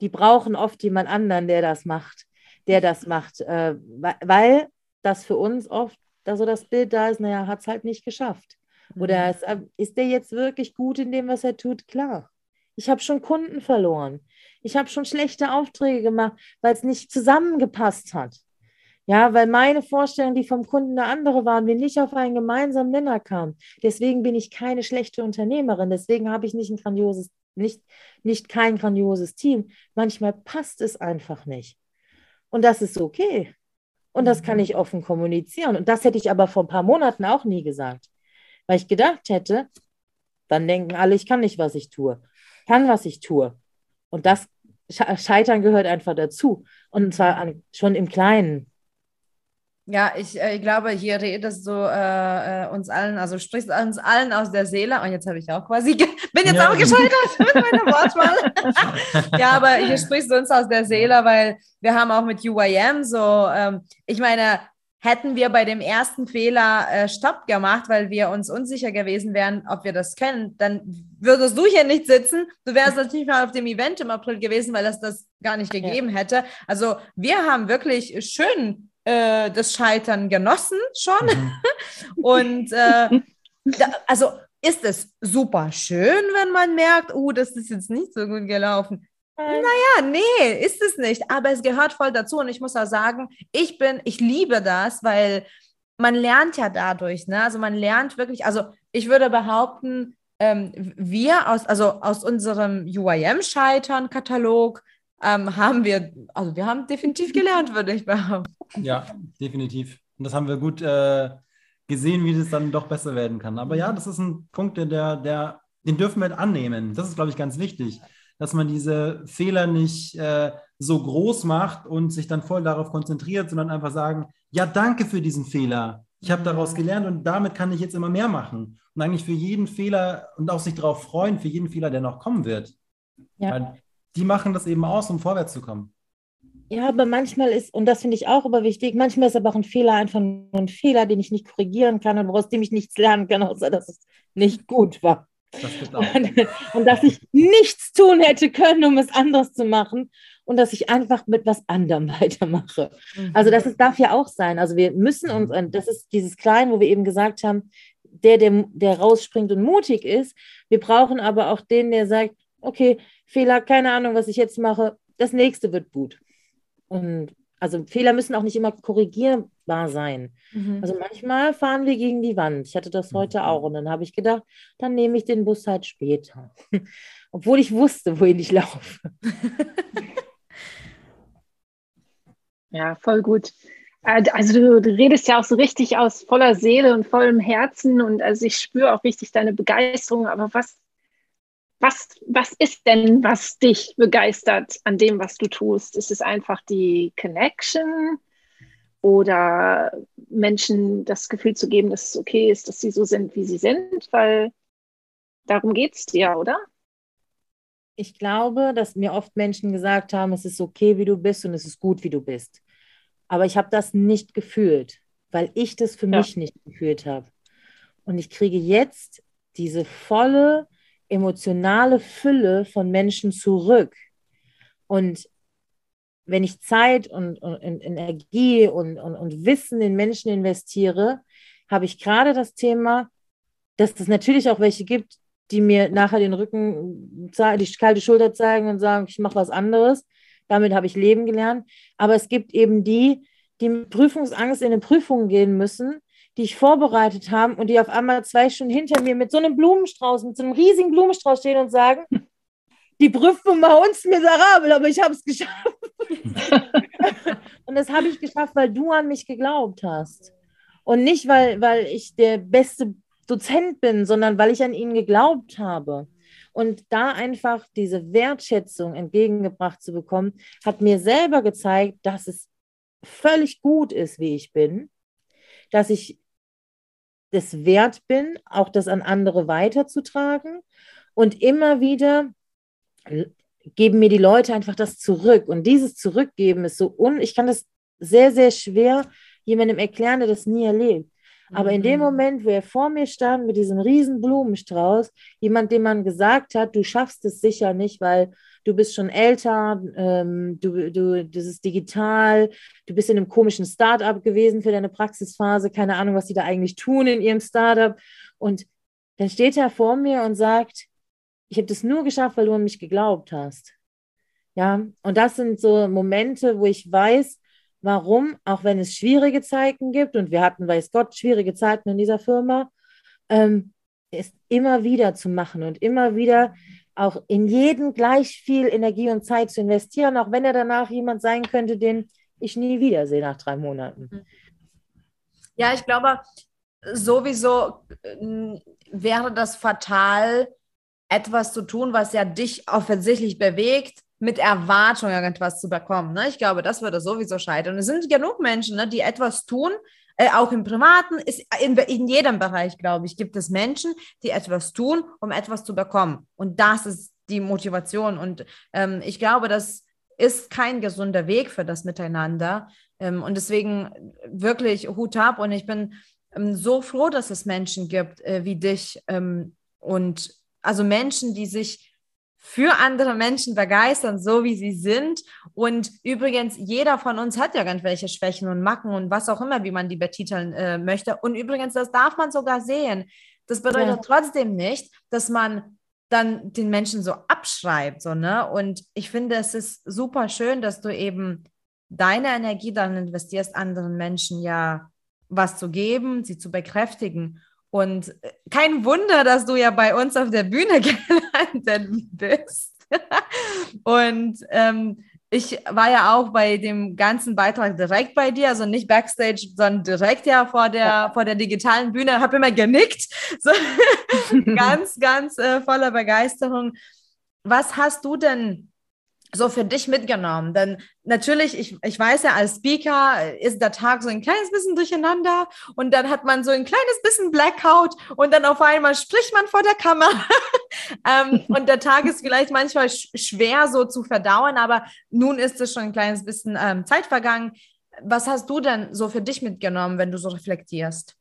Die brauchen oft jemand anderen, der das macht, der das macht, äh, weil das für uns oft also das Bild da ist, naja, hat es halt nicht geschafft. Oder mhm. ist, äh, ist der jetzt wirklich gut in dem, was er tut? Klar. Ich habe schon Kunden verloren. Ich habe schon schlechte Aufträge gemacht, weil es nicht zusammengepasst hat. Ja, weil meine Vorstellung, die vom Kunden eine andere waren, wir nicht auf einen gemeinsamen Nenner kamen. Deswegen bin ich keine schlechte Unternehmerin. Deswegen habe ich nicht ein grandioses, nicht, nicht kein grandioses Team. Manchmal passt es einfach nicht. Und das ist okay. Und das kann mhm. ich offen kommunizieren. Und das hätte ich aber vor ein paar Monaten auch nie gesagt. Weil ich gedacht hätte, dann denken alle, ich kann nicht, was ich tue. Kann, was ich tue. Und das Scheitern gehört einfach dazu. Und zwar an, schon im Kleinen. Ja, ich, äh, ich glaube, hier redest du äh, äh, uns allen, also sprichst uns allen aus der Seele. Und jetzt habe ich auch quasi, bin jetzt ja. auch gescheitert [LAUGHS] mit meiner Wortwahl. [LAUGHS] ja, aber hier sprichst du uns aus der Seele, weil wir haben auch mit UIM so, ähm, ich meine, hätten wir bei dem ersten Fehler äh, Stopp gemacht, weil wir uns unsicher gewesen wären, ob wir das können, dann würdest du hier nicht sitzen. Du wärst natürlich mal auf dem Event im April gewesen, weil das das gar nicht gegeben ja. hätte. Also wir haben wirklich schön äh, das Scheitern genossen schon. Mhm. [LAUGHS] Und äh, da, also ist es super schön, wenn man merkt, oh, das ist jetzt nicht so gut gelaufen. Naja, nee, ist es nicht. Aber es gehört voll dazu. Und ich muss auch sagen, ich bin, ich liebe das, weil man lernt ja dadurch. Ne? Also man lernt wirklich, also ich würde behaupten, ähm, wir aus, also aus unserem UIM-Scheitern-Katalog ähm, haben wir, also wir haben definitiv gelernt, würde ich behaupten. Ja, definitiv. Und das haben wir gut äh, gesehen, wie das dann doch besser werden kann. Aber ja, das ist ein Punkt, der, der, den dürfen wir annehmen. Das ist, glaube ich, ganz wichtig dass man diese Fehler nicht äh, so groß macht und sich dann voll darauf konzentriert, sondern einfach sagen, ja, danke für diesen Fehler. Ich habe daraus mhm. gelernt und damit kann ich jetzt immer mehr machen. Und eigentlich für jeden Fehler und auch sich darauf freuen, für jeden Fehler, der noch kommen wird. Ja. Weil die machen das eben aus, um vorwärts zu kommen. Ja, aber manchmal ist, und das finde ich auch aber wichtig, manchmal ist aber auch ein Fehler einfach nur ein Fehler, den ich nicht korrigieren kann und woraus dem ich nichts lernen kann, außer dass es nicht gut war. Das und, und dass ich nichts tun hätte können, um es anders zu machen und dass ich einfach mit was anderem [LAUGHS] weitermache. Mhm. Also das ist, darf ja auch sein. Also wir müssen uns, mhm. das ist dieses Klein, wo wir eben gesagt haben, der, der, der rausspringt und mutig ist. Wir brauchen aber auch den, der sagt, okay, Fehler, keine Ahnung, was ich jetzt mache, das nächste wird gut. Und also Fehler müssen auch nicht immer korrigierbar sein. Mhm. Also manchmal fahren wir gegen die Wand. Ich hatte das heute mhm. auch und dann habe ich gedacht, dann nehme ich den Bus halt später. [LAUGHS] Obwohl ich wusste, wohin ich laufe. [LAUGHS] ja, voll gut. Äh, also du, du, redest ja auch so richtig aus voller Seele und vollem Herzen und also ich spüre auch richtig deine Begeisterung. Aber was was, was ist denn, was dich begeistert an dem, was du tust? Ist es einfach die Connection? oder Menschen das Gefühl zu geben, dass es okay ist, dass sie so sind, wie sie sind, weil darum geht es dir, oder? Ich glaube, dass mir oft Menschen gesagt haben, es ist okay, wie du bist und es ist gut, wie du bist. Aber ich habe das nicht gefühlt, weil ich das für ja. mich nicht gefühlt habe. Und ich kriege jetzt diese volle emotionale Fülle von Menschen zurück. Und wenn ich Zeit und, und, und Energie und, und, Wissen in Menschen investiere, habe ich gerade das Thema, dass es natürlich auch welche gibt, die mir nachher den Rücken, die kalte Schulter zeigen und sagen, ich mache was anderes. Damit habe ich Leben gelernt. Aber es gibt eben die, die mit Prüfungsangst in eine Prüfung gehen müssen, die ich vorbereitet habe und die auf einmal zwei Stunden hinter mir mit so einem Blumenstrauß, mit so einem riesigen Blumenstrauß stehen und sagen, [LAUGHS] die Prüfung war uns miserabel, aber ich habe es geschafft. [LAUGHS] und das habe ich geschafft, weil du an mich geglaubt hast. Und nicht, weil, weil ich der beste Dozent bin, sondern weil ich an ihn geglaubt habe. Und da einfach diese Wertschätzung entgegengebracht zu bekommen, hat mir selber gezeigt, dass es völlig gut ist, wie ich bin, dass ich das wert bin, auch das an andere weiterzutragen und immer wieder geben mir die Leute einfach das zurück. Und dieses Zurückgeben ist so un, ich kann das sehr, sehr schwer jemandem erklären, der das nie erlebt. Aber in dem mhm. Moment, wo er vor mir stand mit diesem riesen Blumenstrauß, jemand, dem man gesagt hat, du schaffst es sicher nicht, weil du bist schon älter, ähm, du, du, das ist digital, du bist in einem komischen Startup gewesen für deine Praxisphase, keine Ahnung, was die da eigentlich tun in ihrem Startup. Und dann steht er vor mir und sagt, ich habe das nur geschafft, weil du an mich geglaubt hast. Ja, und das sind so Momente, wo ich weiß, warum, auch wenn es schwierige Zeiten gibt, und wir hatten, weiß Gott, schwierige Zeiten in dieser Firma, ähm, ist immer wieder zu machen und immer wieder auch in jeden gleich viel Energie und Zeit zu investieren, auch wenn er danach jemand sein könnte, den ich nie wiedersehe nach drei Monaten. Mhm. Ja, ich glaube, sowieso äh, wäre das fatal, etwas zu tun, was ja dich offensichtlich bewegt, mit Erwartung irgendwas zu bekommen. Ne? Ich glaube, das würde sowieso scheitern. Es sind genug Menschen, ne, die etwas tun, äh, auch im Privaten, ist in, in jedem Bereich, glaube ich, gibt es Menschen, die etwas tun, um etwas zu bekommen. Und das ist die Motivation. Und ähm, ich glaube, das ist kein gesunder Weg für das Miteinander. Ähm, und deswegen wirklich Hut ab. Und ich bin ähm, so froh, dass es Menschen gibt äh, wie dich ähm, und also Menschen, die sich für andere Menschen begeistern, so wie sie sind. Und übrigens, jeder von uns hat ja irgendwelche Schwächen und Macken und was auch immer, wie man die betiteln äh, möchte. Und übrigens, das darf man sogar sehen. Das bedeutet ja. trotzdem nicht, dass man dann den Menschen so abschreibt. So, ne? Und ich finde, es ist super schön, dass du eben deine Energie dann investierst, anderen Menschen ja was zu geben, sie zu bekräftigen. Und äh, kein Wunder, dass du ja bei uns auf der Bühne [LAUGHS] gelandet bist. [LAUGHS] und ähm, ich war ja auch bei dem ganzen Beitrag direkt bei dir, also nicht backstage, sondern direkt ja vor der, vor der digitalen Bühne, habe immer genickt, [LAUGHS] so, ganz, ganz äh, voller Begeisterung. Was hast du denn so für dich mitgenommen? Denn natürlich, ich, ich weiß ja, als Speaker ist der Tag so ein kleines bisschen durcheinander und dann hat man so ein kleines bisschen Blackout und dann auf einmal spricht man vor der Kamera. [LAUGHS] ähm, und der Tag ist vielleicht manchmal sch schwer so zu verdauen, aber nun ist es schon ein kleines bisschen ähm, Zeit vergangen. Was hast du denn so für dich mitgenommen, wenn du so reflektierst?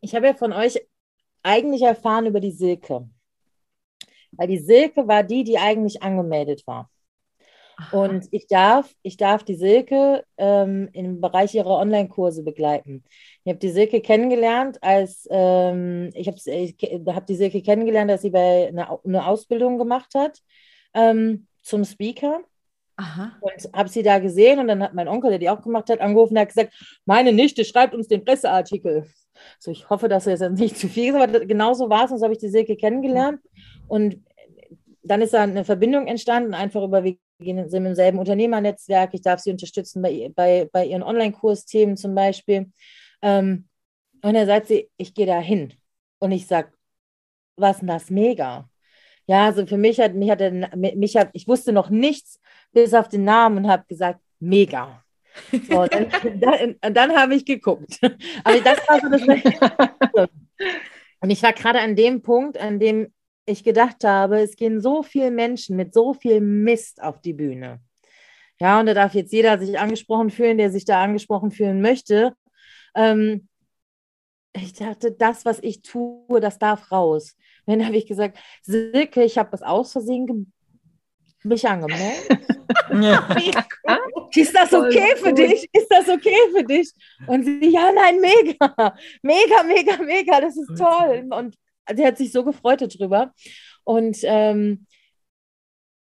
Ich habe ja von euch eigentlich erfahren über die Silke. Weil die Silke war die, die eigentlich angemeldet war. Und ich darf, ich darf die Silke ähm, im Bereich ihrer Online-Kurse begleiten. Ich habe die Silke kennengelernt, als ähm, ich habe ich hab die Silke kennengelernt, als sie bei einer eine Ausbildung gemacht hat ähm, zum Speaker. Aha. Und habe sie da gesehen und dann hat mein Onkel, der die auch gemacht hat, angerufen und hat gesagt, meine Nichte schreibt uns den Presseartikel. So, ich hoffe, dass er jetzt nicht zu viel gesagt hat. Genauso war es und so habe ich die Silke kennengelernt. Und dann ist da eine Verbindung entstanden, einfach über sind im selben Unternehmernetzwerk, ich darf sie unterstützen bei, bei, bei ihren Online-Kursthemen zum Beispiel. Ähm, und dann sagt sie, ich gehe da hin. Und ich sage, was denn das mega? Ja, also für mich hat, mich hat, mich hat, ich wusste noch nichts bis auf den Namen und habe gesagt, mega. So, [LAUGHS] dann, dann, dann habe ich geguckt. Aber das war so das. [LAUGHS] Und ich war gerade an dem Punkt, an dem ich gedacht habe, es gehen so viele Menschen mit so viel Mist auf die Bühne. Ja, und da darf jetzt jeder sich angesprochen fühlen, der sich da angesprochen fühlen möchte. Ähm, ich dachte, das, was ich tue, das darf raus. Und dann habe ich gesagt, Silke, ich habe was aus Versehen mich angemeldet. Ja. [LAUGHS] Ist das okay für dich? Ist das okay für dich? Und sie, ja, nein, mega, mega, mega, mega, das ist toll. Und sie hat sich so gefreut darüber. Und ähm,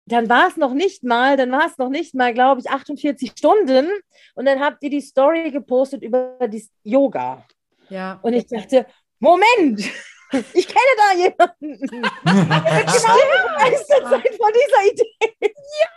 dann war es noch nicht mal, dann war es noch nicht mal, glaube ich, 48 Stunden. Und dann habt ihr die Story gepostet über das Yoga. Ja. Und ich dachte, Moment, [LAUGHS] ich kenne da jemanden. Ich bin begeistert von dieser Idee. [LAUGHS] Ja.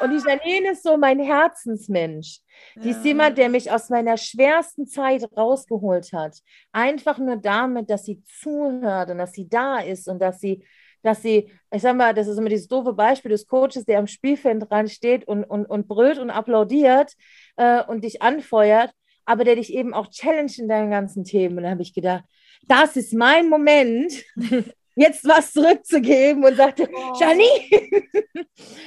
Und die Janine ist so mein Herzensmensch. Die ist jemand, der mich aus meiner schwersten Zeit rausgeholt hat. Einfach nur damit, dass sie zuhört und dass sie da ist und dass sie, dass sie, ich sag mal, das ist immer dieses doofe Beispiel des Coaches, der am Spielfeld dran steht und, und, und brüllt und applaudiert äh, und dich anfeuert, aber der dich eben auch challenge in deinen ganzen Themen. Und da habe ich gedacht, das ist mein Moment, [LAUGHS] jetzt was zurückzugeben und sagte, oh. Janine.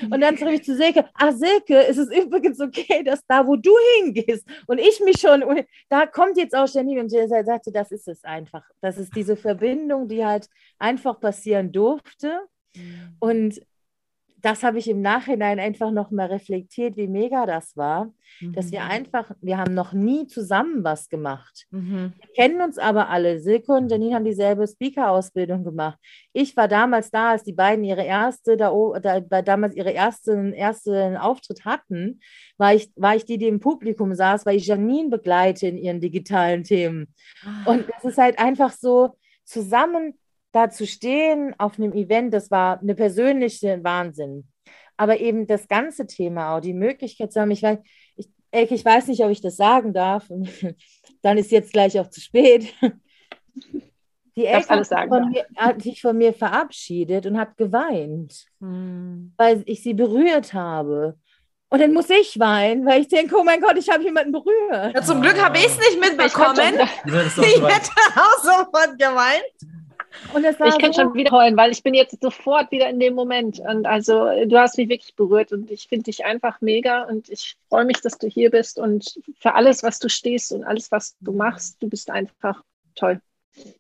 [LAUGHS] und dann zurück zu Silke, ach Silke, ist es übrigens okay, dass da, wo du hingehst und ich mich schon, da kommt jetzt auch Janine und sie sagte, das ist es einfach. Das ist diese Verbindung, die halt einfach passieren durfte. Mhm. Und das habe ich im Nachhinein einfach noch mal reflektiert, wie mega das war, mhm. dass wir mhm. einfach, wir haben noch nie zusammen was gemacht. Mhm. Wir kennen uns aber alle. Silke und Janine haben dieselbe Speaker-Ausbildung gemacht. Ich war damals da, als die beiden ihre erste, da, da damals ihre ersten, ersten Auftritt hatten, war ich, war ich die, die im Publikum saß, weil ich Janine begleite in ihren digitalen Themen. Ah. Und es ist halt einfach so, zusammen da zu stehen auf einem Event, das war eine persönliche Wahnsinn. Aber eben das ganze Thema, auch die Möglichkeit zu haben, ich weiß, ich, ich weiß nicht, ob ich das sagen darf. [LAUGHS] Dann ist jetzt gleich auch zu spät. Die Elke hat, von mir, hat sich von mir verabschiedet und hat geweint, hm. weil ich sie berührt habe. Und dann muss ich weinen, weil ich denke, oh mein Gott, ich habe jemanden berührt. Ja, zum Glück habe ich es nicht mitbekommen. Ich, ich [LAUGHS] hätte auch sofort geweint ich kann so schon wieder heulen, weil ich bin jetzt sofort wieder in dem Moment. Und also du hast mich wirklich berührt und ich finde dich einfach mega und ich freue mich, dass du hier bist und für alles, was du stehst und alles, was du machst, du bist einfach toll.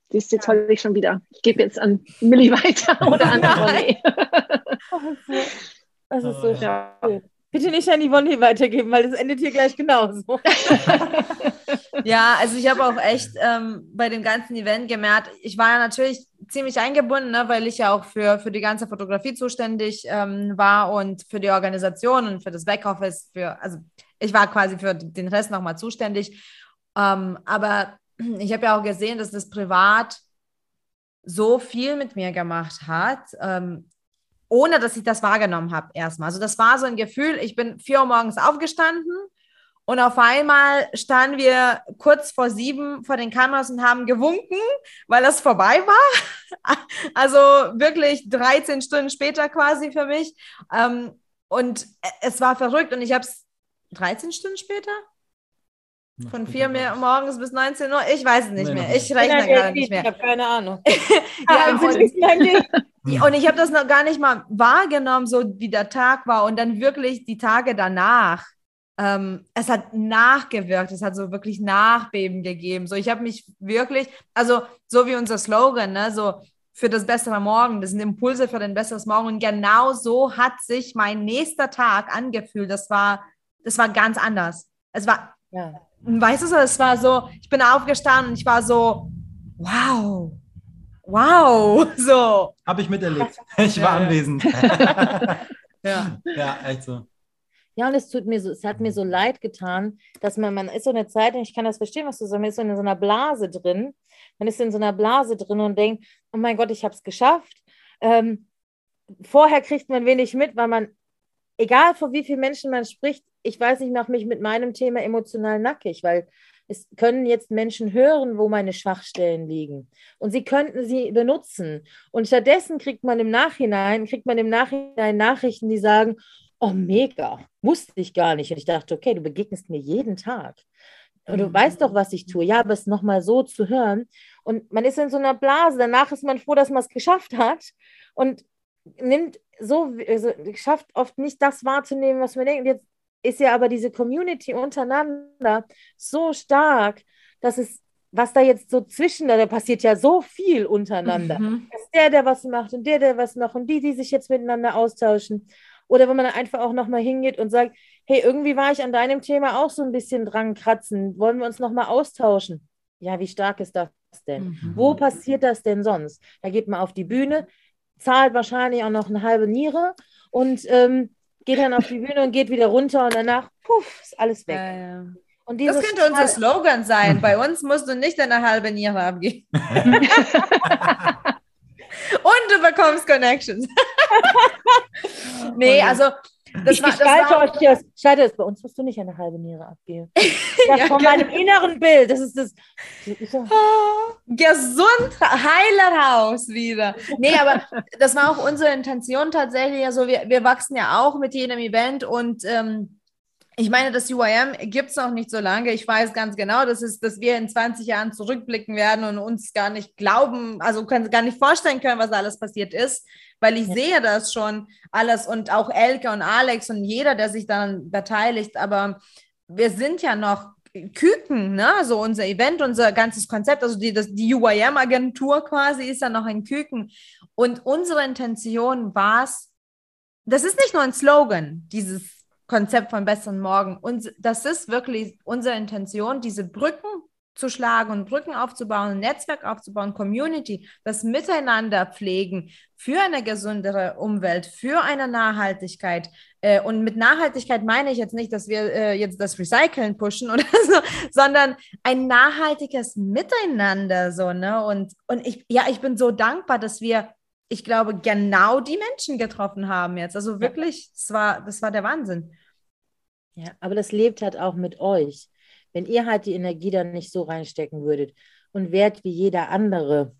Siehst jetzt heule ich schon wieder. Ich gebe jetzt an Millie weiter [LAUGHS] oder an [LAUGHS] Ronny. das ist so schön. Bitte nicht an Yvonne weitergeben, weil das endet hier gleich genauso. [LAUGHS] ja, also ich habe auch echt ähm, bei dem ganzen Event gemerkt, ich war ja natürlich ziemlich eingebunden, ne, weil ich ja auch für, für die ganze Fotografie zuständig ähm, war und für die Organisation und für das Backoffice. Für, also ich war quasi für den Rest nochmal zuständig. Ähm, aber ich habe ja auch gesehen, dass das privat so viel mit mir gemacht hat. Ähm, ohne dass ich das wahrgenommen habe erstmal. Also das war so ein Gefühl, ich bin vier Uhr morgens aufgestanden und auf einmal standen wir kurz vor sieben vor den Kameras und haben gewunken, weil das vorbei war. [LAUGHS] Also wirklich 13 Stunden später quasi für mich. Ähm, und es war verrückt und ich habe es 13 Stunden später? Von 4 Uhr morgens bis 19 Uhr? Ich weiß es nicht nee, mehr. Ich rechne gerade nicht mehr. Ich habe keine Ahnung. [LAUGHS] ja, und, und [LAUGHS] ich habe das noch gar nicht mal wahrgenommen, so wie der Tag war. Und dann wirklich die Tage danach. Ähm, es hat nachgewirkt, es hat so wirklich Nachbeben gegeben. So, ich habe mich wirklich, also so wie unser Slogan, ne, so für das bessere Morgen, das sind Impulse für den besseres Morgen. Und genau so hat sich mein nächster Tag angefühlt. Das war, das war ganz anders. Es war ja weißt du so, es war so, ich bin aufgestanden und ich war so, wow, wow, [LAUGHS] so. Habe ich miterlebt. [LAUGHS] Ich war ja, anwesend. [LAUGHS] ja. ja, echt so. Ja, und es tut mir so, es hat mir so leid getan, dass man, man ist so eine Zeit, und ich kann das verstehen, was du sagst, man ist so in so einer Blase drin. Man ist in so einer Blase drin und denkt, oh mein Gott, ich habe es geschafft. Ähm, vorher kriegt man wenig mit, weil man, egal vor wie vielen Menschen man spricht, ich weiß, ich mache mich mit meinem Thema emotional nackig, weil es können jetzt Menschen hören, wo meine Schwachstellen liegen. Und sie könnten sie benutzen. Und stattdessen kriegt man im Nachhinein, kriegt man im Nachhinein Nachrichten, die sagen, oh mega, Wusste ich gar nicht. Und ich dachte, okay, du begegnest mir jeden Tag. Und du weißt doch, was ich tue. Ja, aber es nochmal so zu hören. Und man ist in so einer Blase. Danach ist man froh, dass man es geschafft hat. Und nimmt so, also schafft oft nicht das wahrzunehmen, was man denkt. Jetzt ist ja aber diese Community untereinander so stark, dass es, was da jetzt so zwischen, da passiert ja so viel untereinander. Mhm. Dass der, der was macht und der, der was macht und die, die sich jetzt miteinander austauschen. Oder wenn man einfach auch nochmal hingeht und sagt, hey, irgendwie war ich an deinem Thema auch so ein bisschen dran kratzen. Wollen wir uns nochmal austauschen? Ja, wie stark ist das denn? Mhm. Wo passiert das denn sonst? Da geht man auf die Bühne, zahlt wahrscheinlich auch noch eine halbe Niere und ähm, geht dann auf die Bühne und geht wieder runter und danach, puff, ist alles weg. Ja, ja. Und das könnte Strahl unser Slogan sein. [LAUGHS] Bei uns musst du nicht eine halbe Niere abgeben. [LAUGHS] und du bekommst Connections. [LAUGHS] nee, also das ich war, gestalte war, euch das. Scheide es bei uns musst du nicht eine halbe Niere abgeben. [LAUGHS] Das ja, von genau. meinem inneren Bild. Das ist das. Oh, gesund, heiler Haus wieder. Nee, aber das war auch unsere Intention tatsächlich. Also wir, wir wachsen ja auch mit jedem Event und ähm, ich meine, das UIM gibt es noch nicht so lange. Ich weiß ganz genau, dass, es, dass wir in 20 Jahren zurückblicken werden und uns gar nicht glauben, also können gar nicht vorstellen können, was alles passiert ist, weil ich ja. sehe das schon alles und auch Elke und Alex und jeder, der sich daran beteiligt. Aber wir sind ja noch Küken, ne? So unser Event, unser ganzes Konzept, also die, das, die UIM-Agentur quasi ist ja noch ein Küken. Und unsere Intention war es, das ist nicht nur ein Slogan, dieses Konzept von besseren Morgen. Und das ist wirklich unsere Intention, diese Brücken zu schlagen und Brücken aufzubauen, ein Netzwerk aufzubauen, Community, das Miteinander pflegen für eine gesundere Umwelt, für eine Nachhaltigkeit. Äh, und mit Nachhaltigkeit meine ich jetzt nicht, dass wir äh, jetzt das Recyceln pushen [LAUGHS] oder so, sondern ein nachhaltiges Miteinander so, ne? Und, und ich, ja, ich bin so dankbar, dass wir ich glaube, genau die Menschen getroffen haben jetzt. Also wirklich, das war, das war der Wahnsinn. Ja, aber das lebt halt auch mit euch. Wenn ihr halt die Energie dann nicht so reinstecken würdet und wärt wie jeder andere,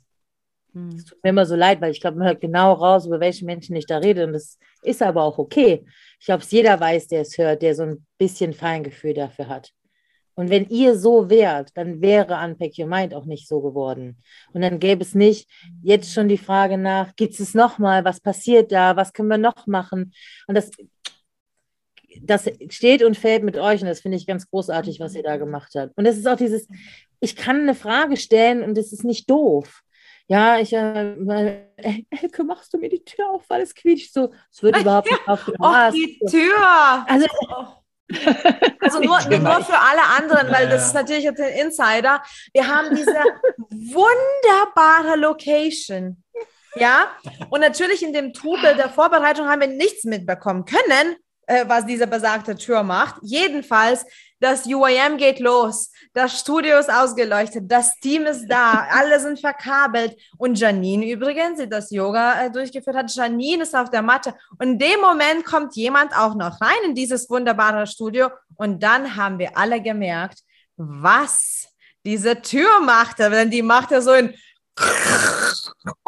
hm. es tut mir immer so leid, weil ich glaube, man hört genau raus, über welche Menschen ich da rede. Und das ist aber auch okay. Ich glaube, es jeder weiß, der es hört, der so ein bisschen Feingefühl dafür hat. Und wenn ihr so wärt, dann wäre Unpack Your Mind auch nicht so geworden. Und dann gäbe es nicht jetzt schon die Frage nach, gibt es nochmal, was passiert da, was können wir noch machen? Und das, das steht und fällt mit euch und das finde ich ganz großartig, was ihr da gemacht habt. Und es ist auch dieses, ich kann eine Frage stellen und es ist nicht doof. Ja, ich, äh, Elke, machst du mir die Tür auf, weil es quietscht so. Es wird überhaupt nicht auf. Oh, [LAUGHS] die Tür! Also. [LAUGHS] Also nur, nur für alle anderen, weil das ist natürlich jetzt ein Insider. Wir haben diese wunderbare Location. Ja, und natürlich in dem Trubel der Vorbereitung haben wir nichts mitbekommen können, äh, was diese besagte Tür macht. Jedenfalls, das UAM geht los, das Studio ist ausgeleuchtet, das Team ist da, [LAUGHS] alle sind verkabelt. Und Janine übrigens, die das Yoga äh, durchgeführt hat, Janine ist auf der Matte. Und in dem Moment kommt jemand auch noch rein in dieses wunderbare Studio. Und dann haben wir alle gemerkt, was diese Tür machte. Denn die machte so ein [LAUGHS]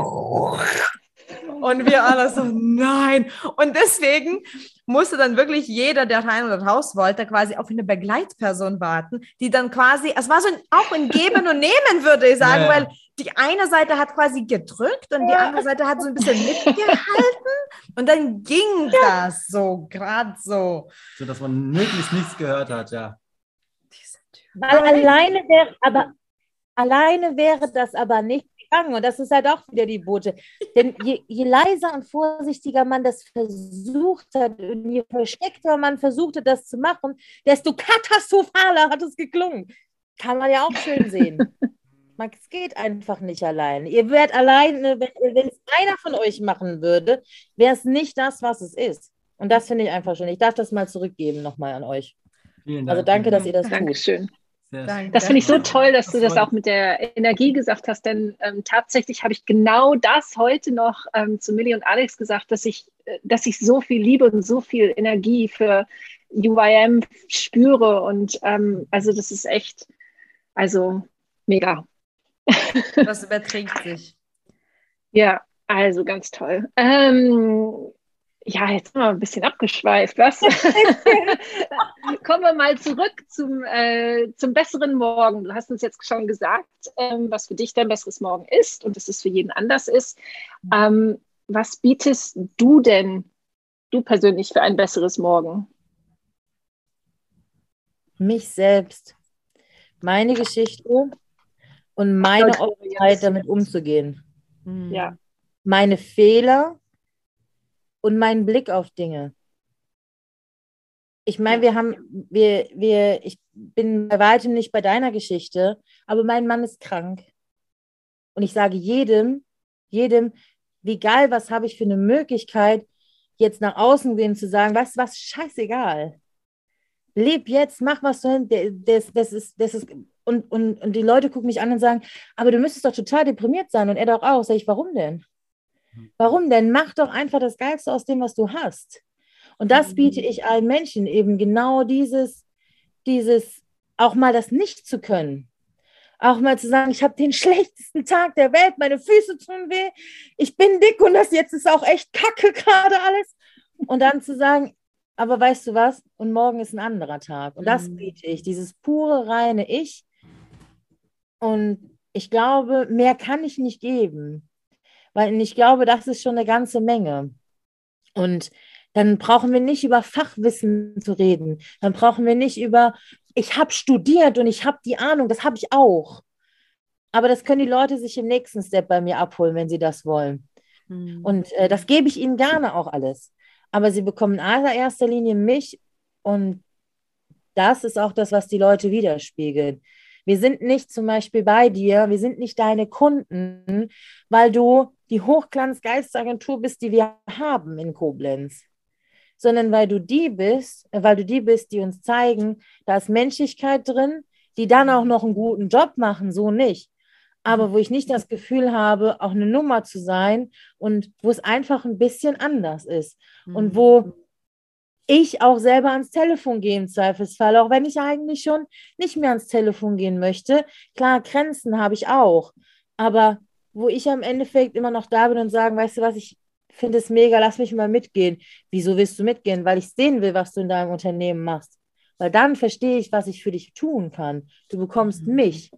und wir alle so, nein. Und deswegen musste dann wirklich jeder, der rein oder raus wollte, quasi auf eine Begleitperson warten, die dann quasi, es war so ein, auch ein Geben und Nehmen, würde ich sagen, ja. weil die eine Seite hat quasi gedrückt und die andere Seite hat so ein bisschen mitgehalten und dann ging das so, gerade so. So, dass man möglichst nichts gehört hat, ja. Weil alleine wäre, aber alleine wäre das aber nicht gegangen. Und das ist halt auch wieder die Botschaft. Denn je, je, leiser und vorsichtiger man das versucht hat und je versteckter man versuchte, das zu machen, desto katastrophaler hat es geklungen. Kann man ja auch schön sehen. Es geht einfach nicht allein. Ihr werdet alleine, wenn es einer von euch machen würde, wäre es nicht das, was es ist. Und das finde ich einfach schön. Ich darf das mal zurückgeben nochmal an euch. Also danke, dass ihr das Dankeschön. tut. Das finde ich so toll, dass du das auch mit der Energie gesagt hast, denn ähm, tatsächlich habe ich genau das heute noch ähm, zu Millie und Alex gesagt, dass ich, äh, dass ich so viel Liebe und so viel Energie für UIM spüre und ähm, also das ist echt, also mega. Das überträgt sich. [LAUGHS] ja, also ganz toll. Ähm, Ja, jetzt sind wir ein bisschen abgeschweift. Was? [LAUGHS] Kommen wir mal zurück zum, äh, zum besseren Morgen. Du hast uns jetzt schon gesagt, ähm, was für dich dein besseres Morgen ist und dass es für jeden anders ist. Ähm, was bietest du denn, du persönlich, für ein besseres Morgen? Mich selbst, meine Geschichte und meine Offenheit, damit umzugehen. Ja. Meine Fehler und meinen Blick auf Dinge. Ich meine, wir haben, wir, wir, ich bin bei weitem nicht bei deiner Geschichte, aber mein Mann ist krank. Und ich sage jedem, jedem, wie geil, was habe ich für eine Möglichkeit, jetzt nach außen gehen zu sagen, weißt du was, scheißegal. Leb jetzt, mach was du hin, das, das ist, das ist, und, und, und die Leute gucken mich an und sagen, aber du müsstest doch total deprimiert sein und er doch auch. Sag ich, warum denn? Warum denn? Mach doch einfach das Geilste aus dem, was du hast. Und das biete ich allen Menschen eben genau dieses, dieses, auch mal das nicht zu können. Auch mal zu sagen, ich habe den [LAUGHS] schlechtesten Tag der Welt, meine Füße tun weh, ich bin dick und das jetzt ist auch echt kacke gerade alles. Und dann zu sagen, aber weißt du was? Und morgen ist ein anderer Tag. Und das biete ich, dieses pure, reine Ich. Und ich glaube, mehr kann ich nicht geben weil ich glaube, das ist schon eine ganze Menge. Und dann brauchen wir nicht über Fachwissen zu reden. Dann brauchen wir nicht über, ich habe studiert und ich habe die Ahnung, das habe ich auch. Aber das können die Leute sich im nächsten Step bei mir abholen, wenn sie das wollen. Mhm. Und äh, das gebe ich ihnen gerne auch alles. Aber sie bekommen in allererster Linie mich und das ist auch das, was die Leute widerspiegeln. Wir sind nicht zum Beispiel bei dir, wir sind nicht deine Kunden, weil du die Hochglanz-Geistagentur bist, die wir haben in Koblenz, sondern weil du die bist, äh, weil du die bist, die uns zeigen, da ist Menschlichkeit drin, die dann auch noch einen guten Job machen, so nicht. Aber wo ich nicht das Gefühl habe, auch eine Nummer zu sein und wo es einfach ein bisschen anders ist. Mhm. Und wo ich auch selber ans Telefon gehe im Zweifelsfall, auch wenn ich eigentlich schon nicht mehr ans Telefon gehen möchte. Klar, Grenzen habe ich auch. Aber wo ich am Endeffekt immer noch da bin und sagen, weißt du was, ich finde es mega, lass mich mal mitgehen. Wieso willst du mitgehen? Weil ich sehen will, was du in deinem Unternehmen machst. Weil dann verstehe ich, was ich für dich tun kann. Du bekommst mhm. mich.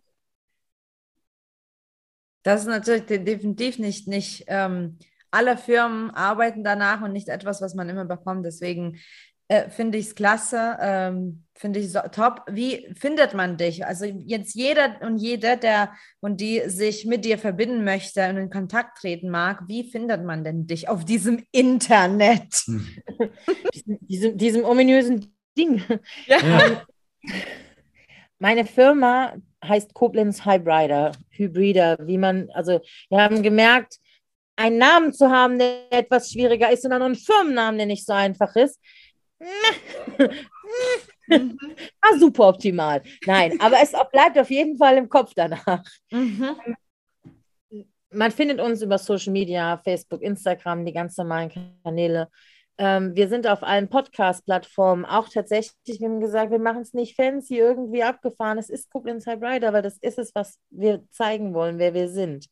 Das ist natürlich definitiv nicht, nicht ähm, alle Firmen arbeiten danach und nicht etwas, was man immer bekommt. Deswegen äh, finde ich es klasse, ähm, finde ich so, top. Wie findet man dich? Also jetzt jeder und jede, der und die sich mit dir verbinden möchte und in Kontakt treten mag, wie findet man denn dich auf diesem Internet? [LAUGHS] Hm. diesem, diesem ominösen Ding. Ja. Ähm, meine Firma heißt Koblenz Hybrider, Hybrider, wie man, also wir haben gemerkt, einen Namen zu haben, der etwas schwieriger ist und dann einen Firmennamen, der nicht so einfach ist. Ah, [LAUGHS] super optimal. Nein, aber es bleibt auf jeden Fall im Kopf danach. Mhm. Man findet uns über Social Media, Facebook, Instagram, die ganz normalen Kanäle. Ähm, wir sind auf allen Podcast-Plattformen auch tatsächlich, wir haben gesagt, wir machen es nicht fancy, irgendwie abgefahren. Es ist Koblenz High Rider, weil das ist es, was wir zeigen wollen, wer wir sind.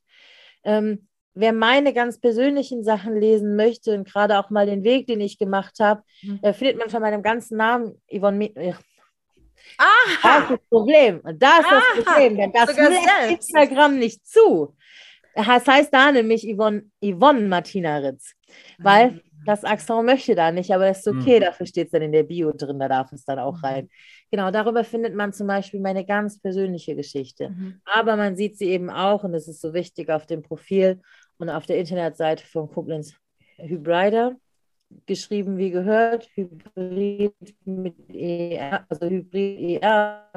Ähm, wer meine ganz persönlichen Sachen lesen möchte und gerade auch mal den Weg, den ich gemacht habe, mhm. äh, findet man von meinem ganzen Namen Yvonne. Äh, Aha. Das ist das Problem. Das ist Aha. das Problem, denn das lässt Instagram nicht zu. Das heißt da nämlich Yvonne, Yvonne Martina Ritz, weil mhm. das Axon möchte da nicht, aber das ist okay, mhm. dafür steht es dann in der Bio drin, da darf es dann auch rein. Mhm. Genau, darüber findet man zum Beispiel meine ganz persönliche Geschichte. Mhm. Aber man sieht sie eben auch, und das ist so wichtig, auf dem Profil und auf der Internetseite von Koblenz Hybrider, geschrieben wie gehört, Hybrid mit ER, also Hybrid ER,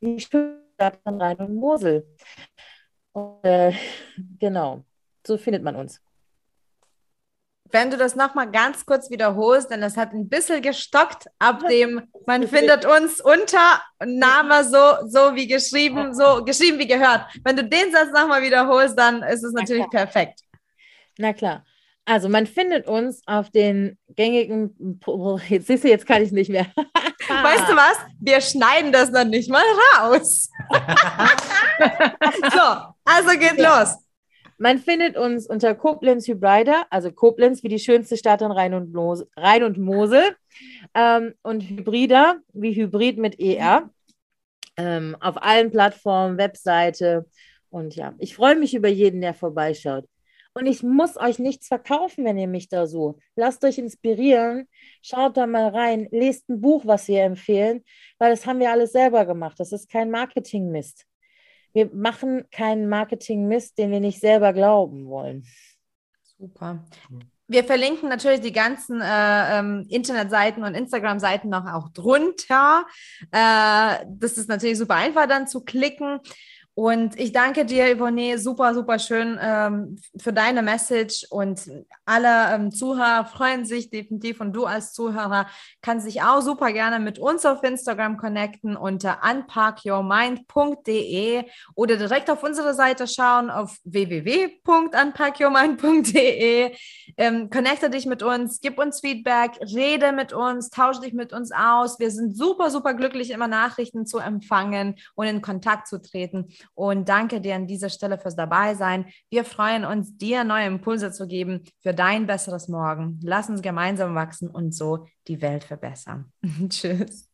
die Stadt von Rhein und Mosel. Und, äh, [LAUGHS] genau, so findet man uns wenn du das nochmal ganz kurz wiederholst, denn das hat ein bisschen gestockt, ab dem man findet uns unter Name so, so wie geschrieben, so geschrieben wie gehört. Wenn du den Satz nochmal wiederholst, dann ist es natürlich Na perfekt. Na klar. Also man findet uns auf den gängigen, jetzt siehst du, jetzt kann ich nicht mehr. [LAUGHS] weißt du was? Wir schneiden das dann nicht mal raus. [LAUGHS] so, also geht los. Man findet uns unter Koblenz Hybrider, also Koblenz wie die schönste Stadt in Rhein und, Mosel, Rhein und Mosel ähm, und Hybrider wie Hybrid mit ER ähm, auf allen Plattformen, Webseite und ja, ich freue mich über jeden, der vorbeischaut. Und ich muss euch nichts verkaufen, wenn ihr mich da so. Lasst euch inspirieren, schaut da mal rein, lest ein Buch, was wir empfehlen, weil das haben wir alles selber gemacht. Das ist kein Marketing-Mist. Wir machen keinen Marketing-Mist, den wir nicht selber glauben wollen. Super. Wir verlinken natürlich die ganzen äh, ähm, Internetseiten und Instagram-Seiten noch auch drunter. Äh, das ist natürlich super einfach dann zu klicken. Und ich danke dir, Yvonne, super, super schön ähm, für deine Message. Und alle ähm, Zuhörer freuen sich definitiv. Und du als Zuhörer kannst dich auch super gerne mit uns auf Instagram connecten unter unpackyourmind.de oder direkt auf unsere Seite schauen auf www.unpackyourmind.de. Ähm, connecte dich mit uns, gib uns Feedback, rede mit uns, tausche dich mit uns aus. Wir sind super, super glücklich, immer Nachrichten zu empfangen und in Kontakt zu treten. Und danke dir an dieser Stelle fürs Dabeisein. Wir freuen uns, dir neue Impulse zu geben für dein besseres Morgen. Lass uns gemeinsam wachsen und so die Welt verbessern. [LAUGHS] Tschüss.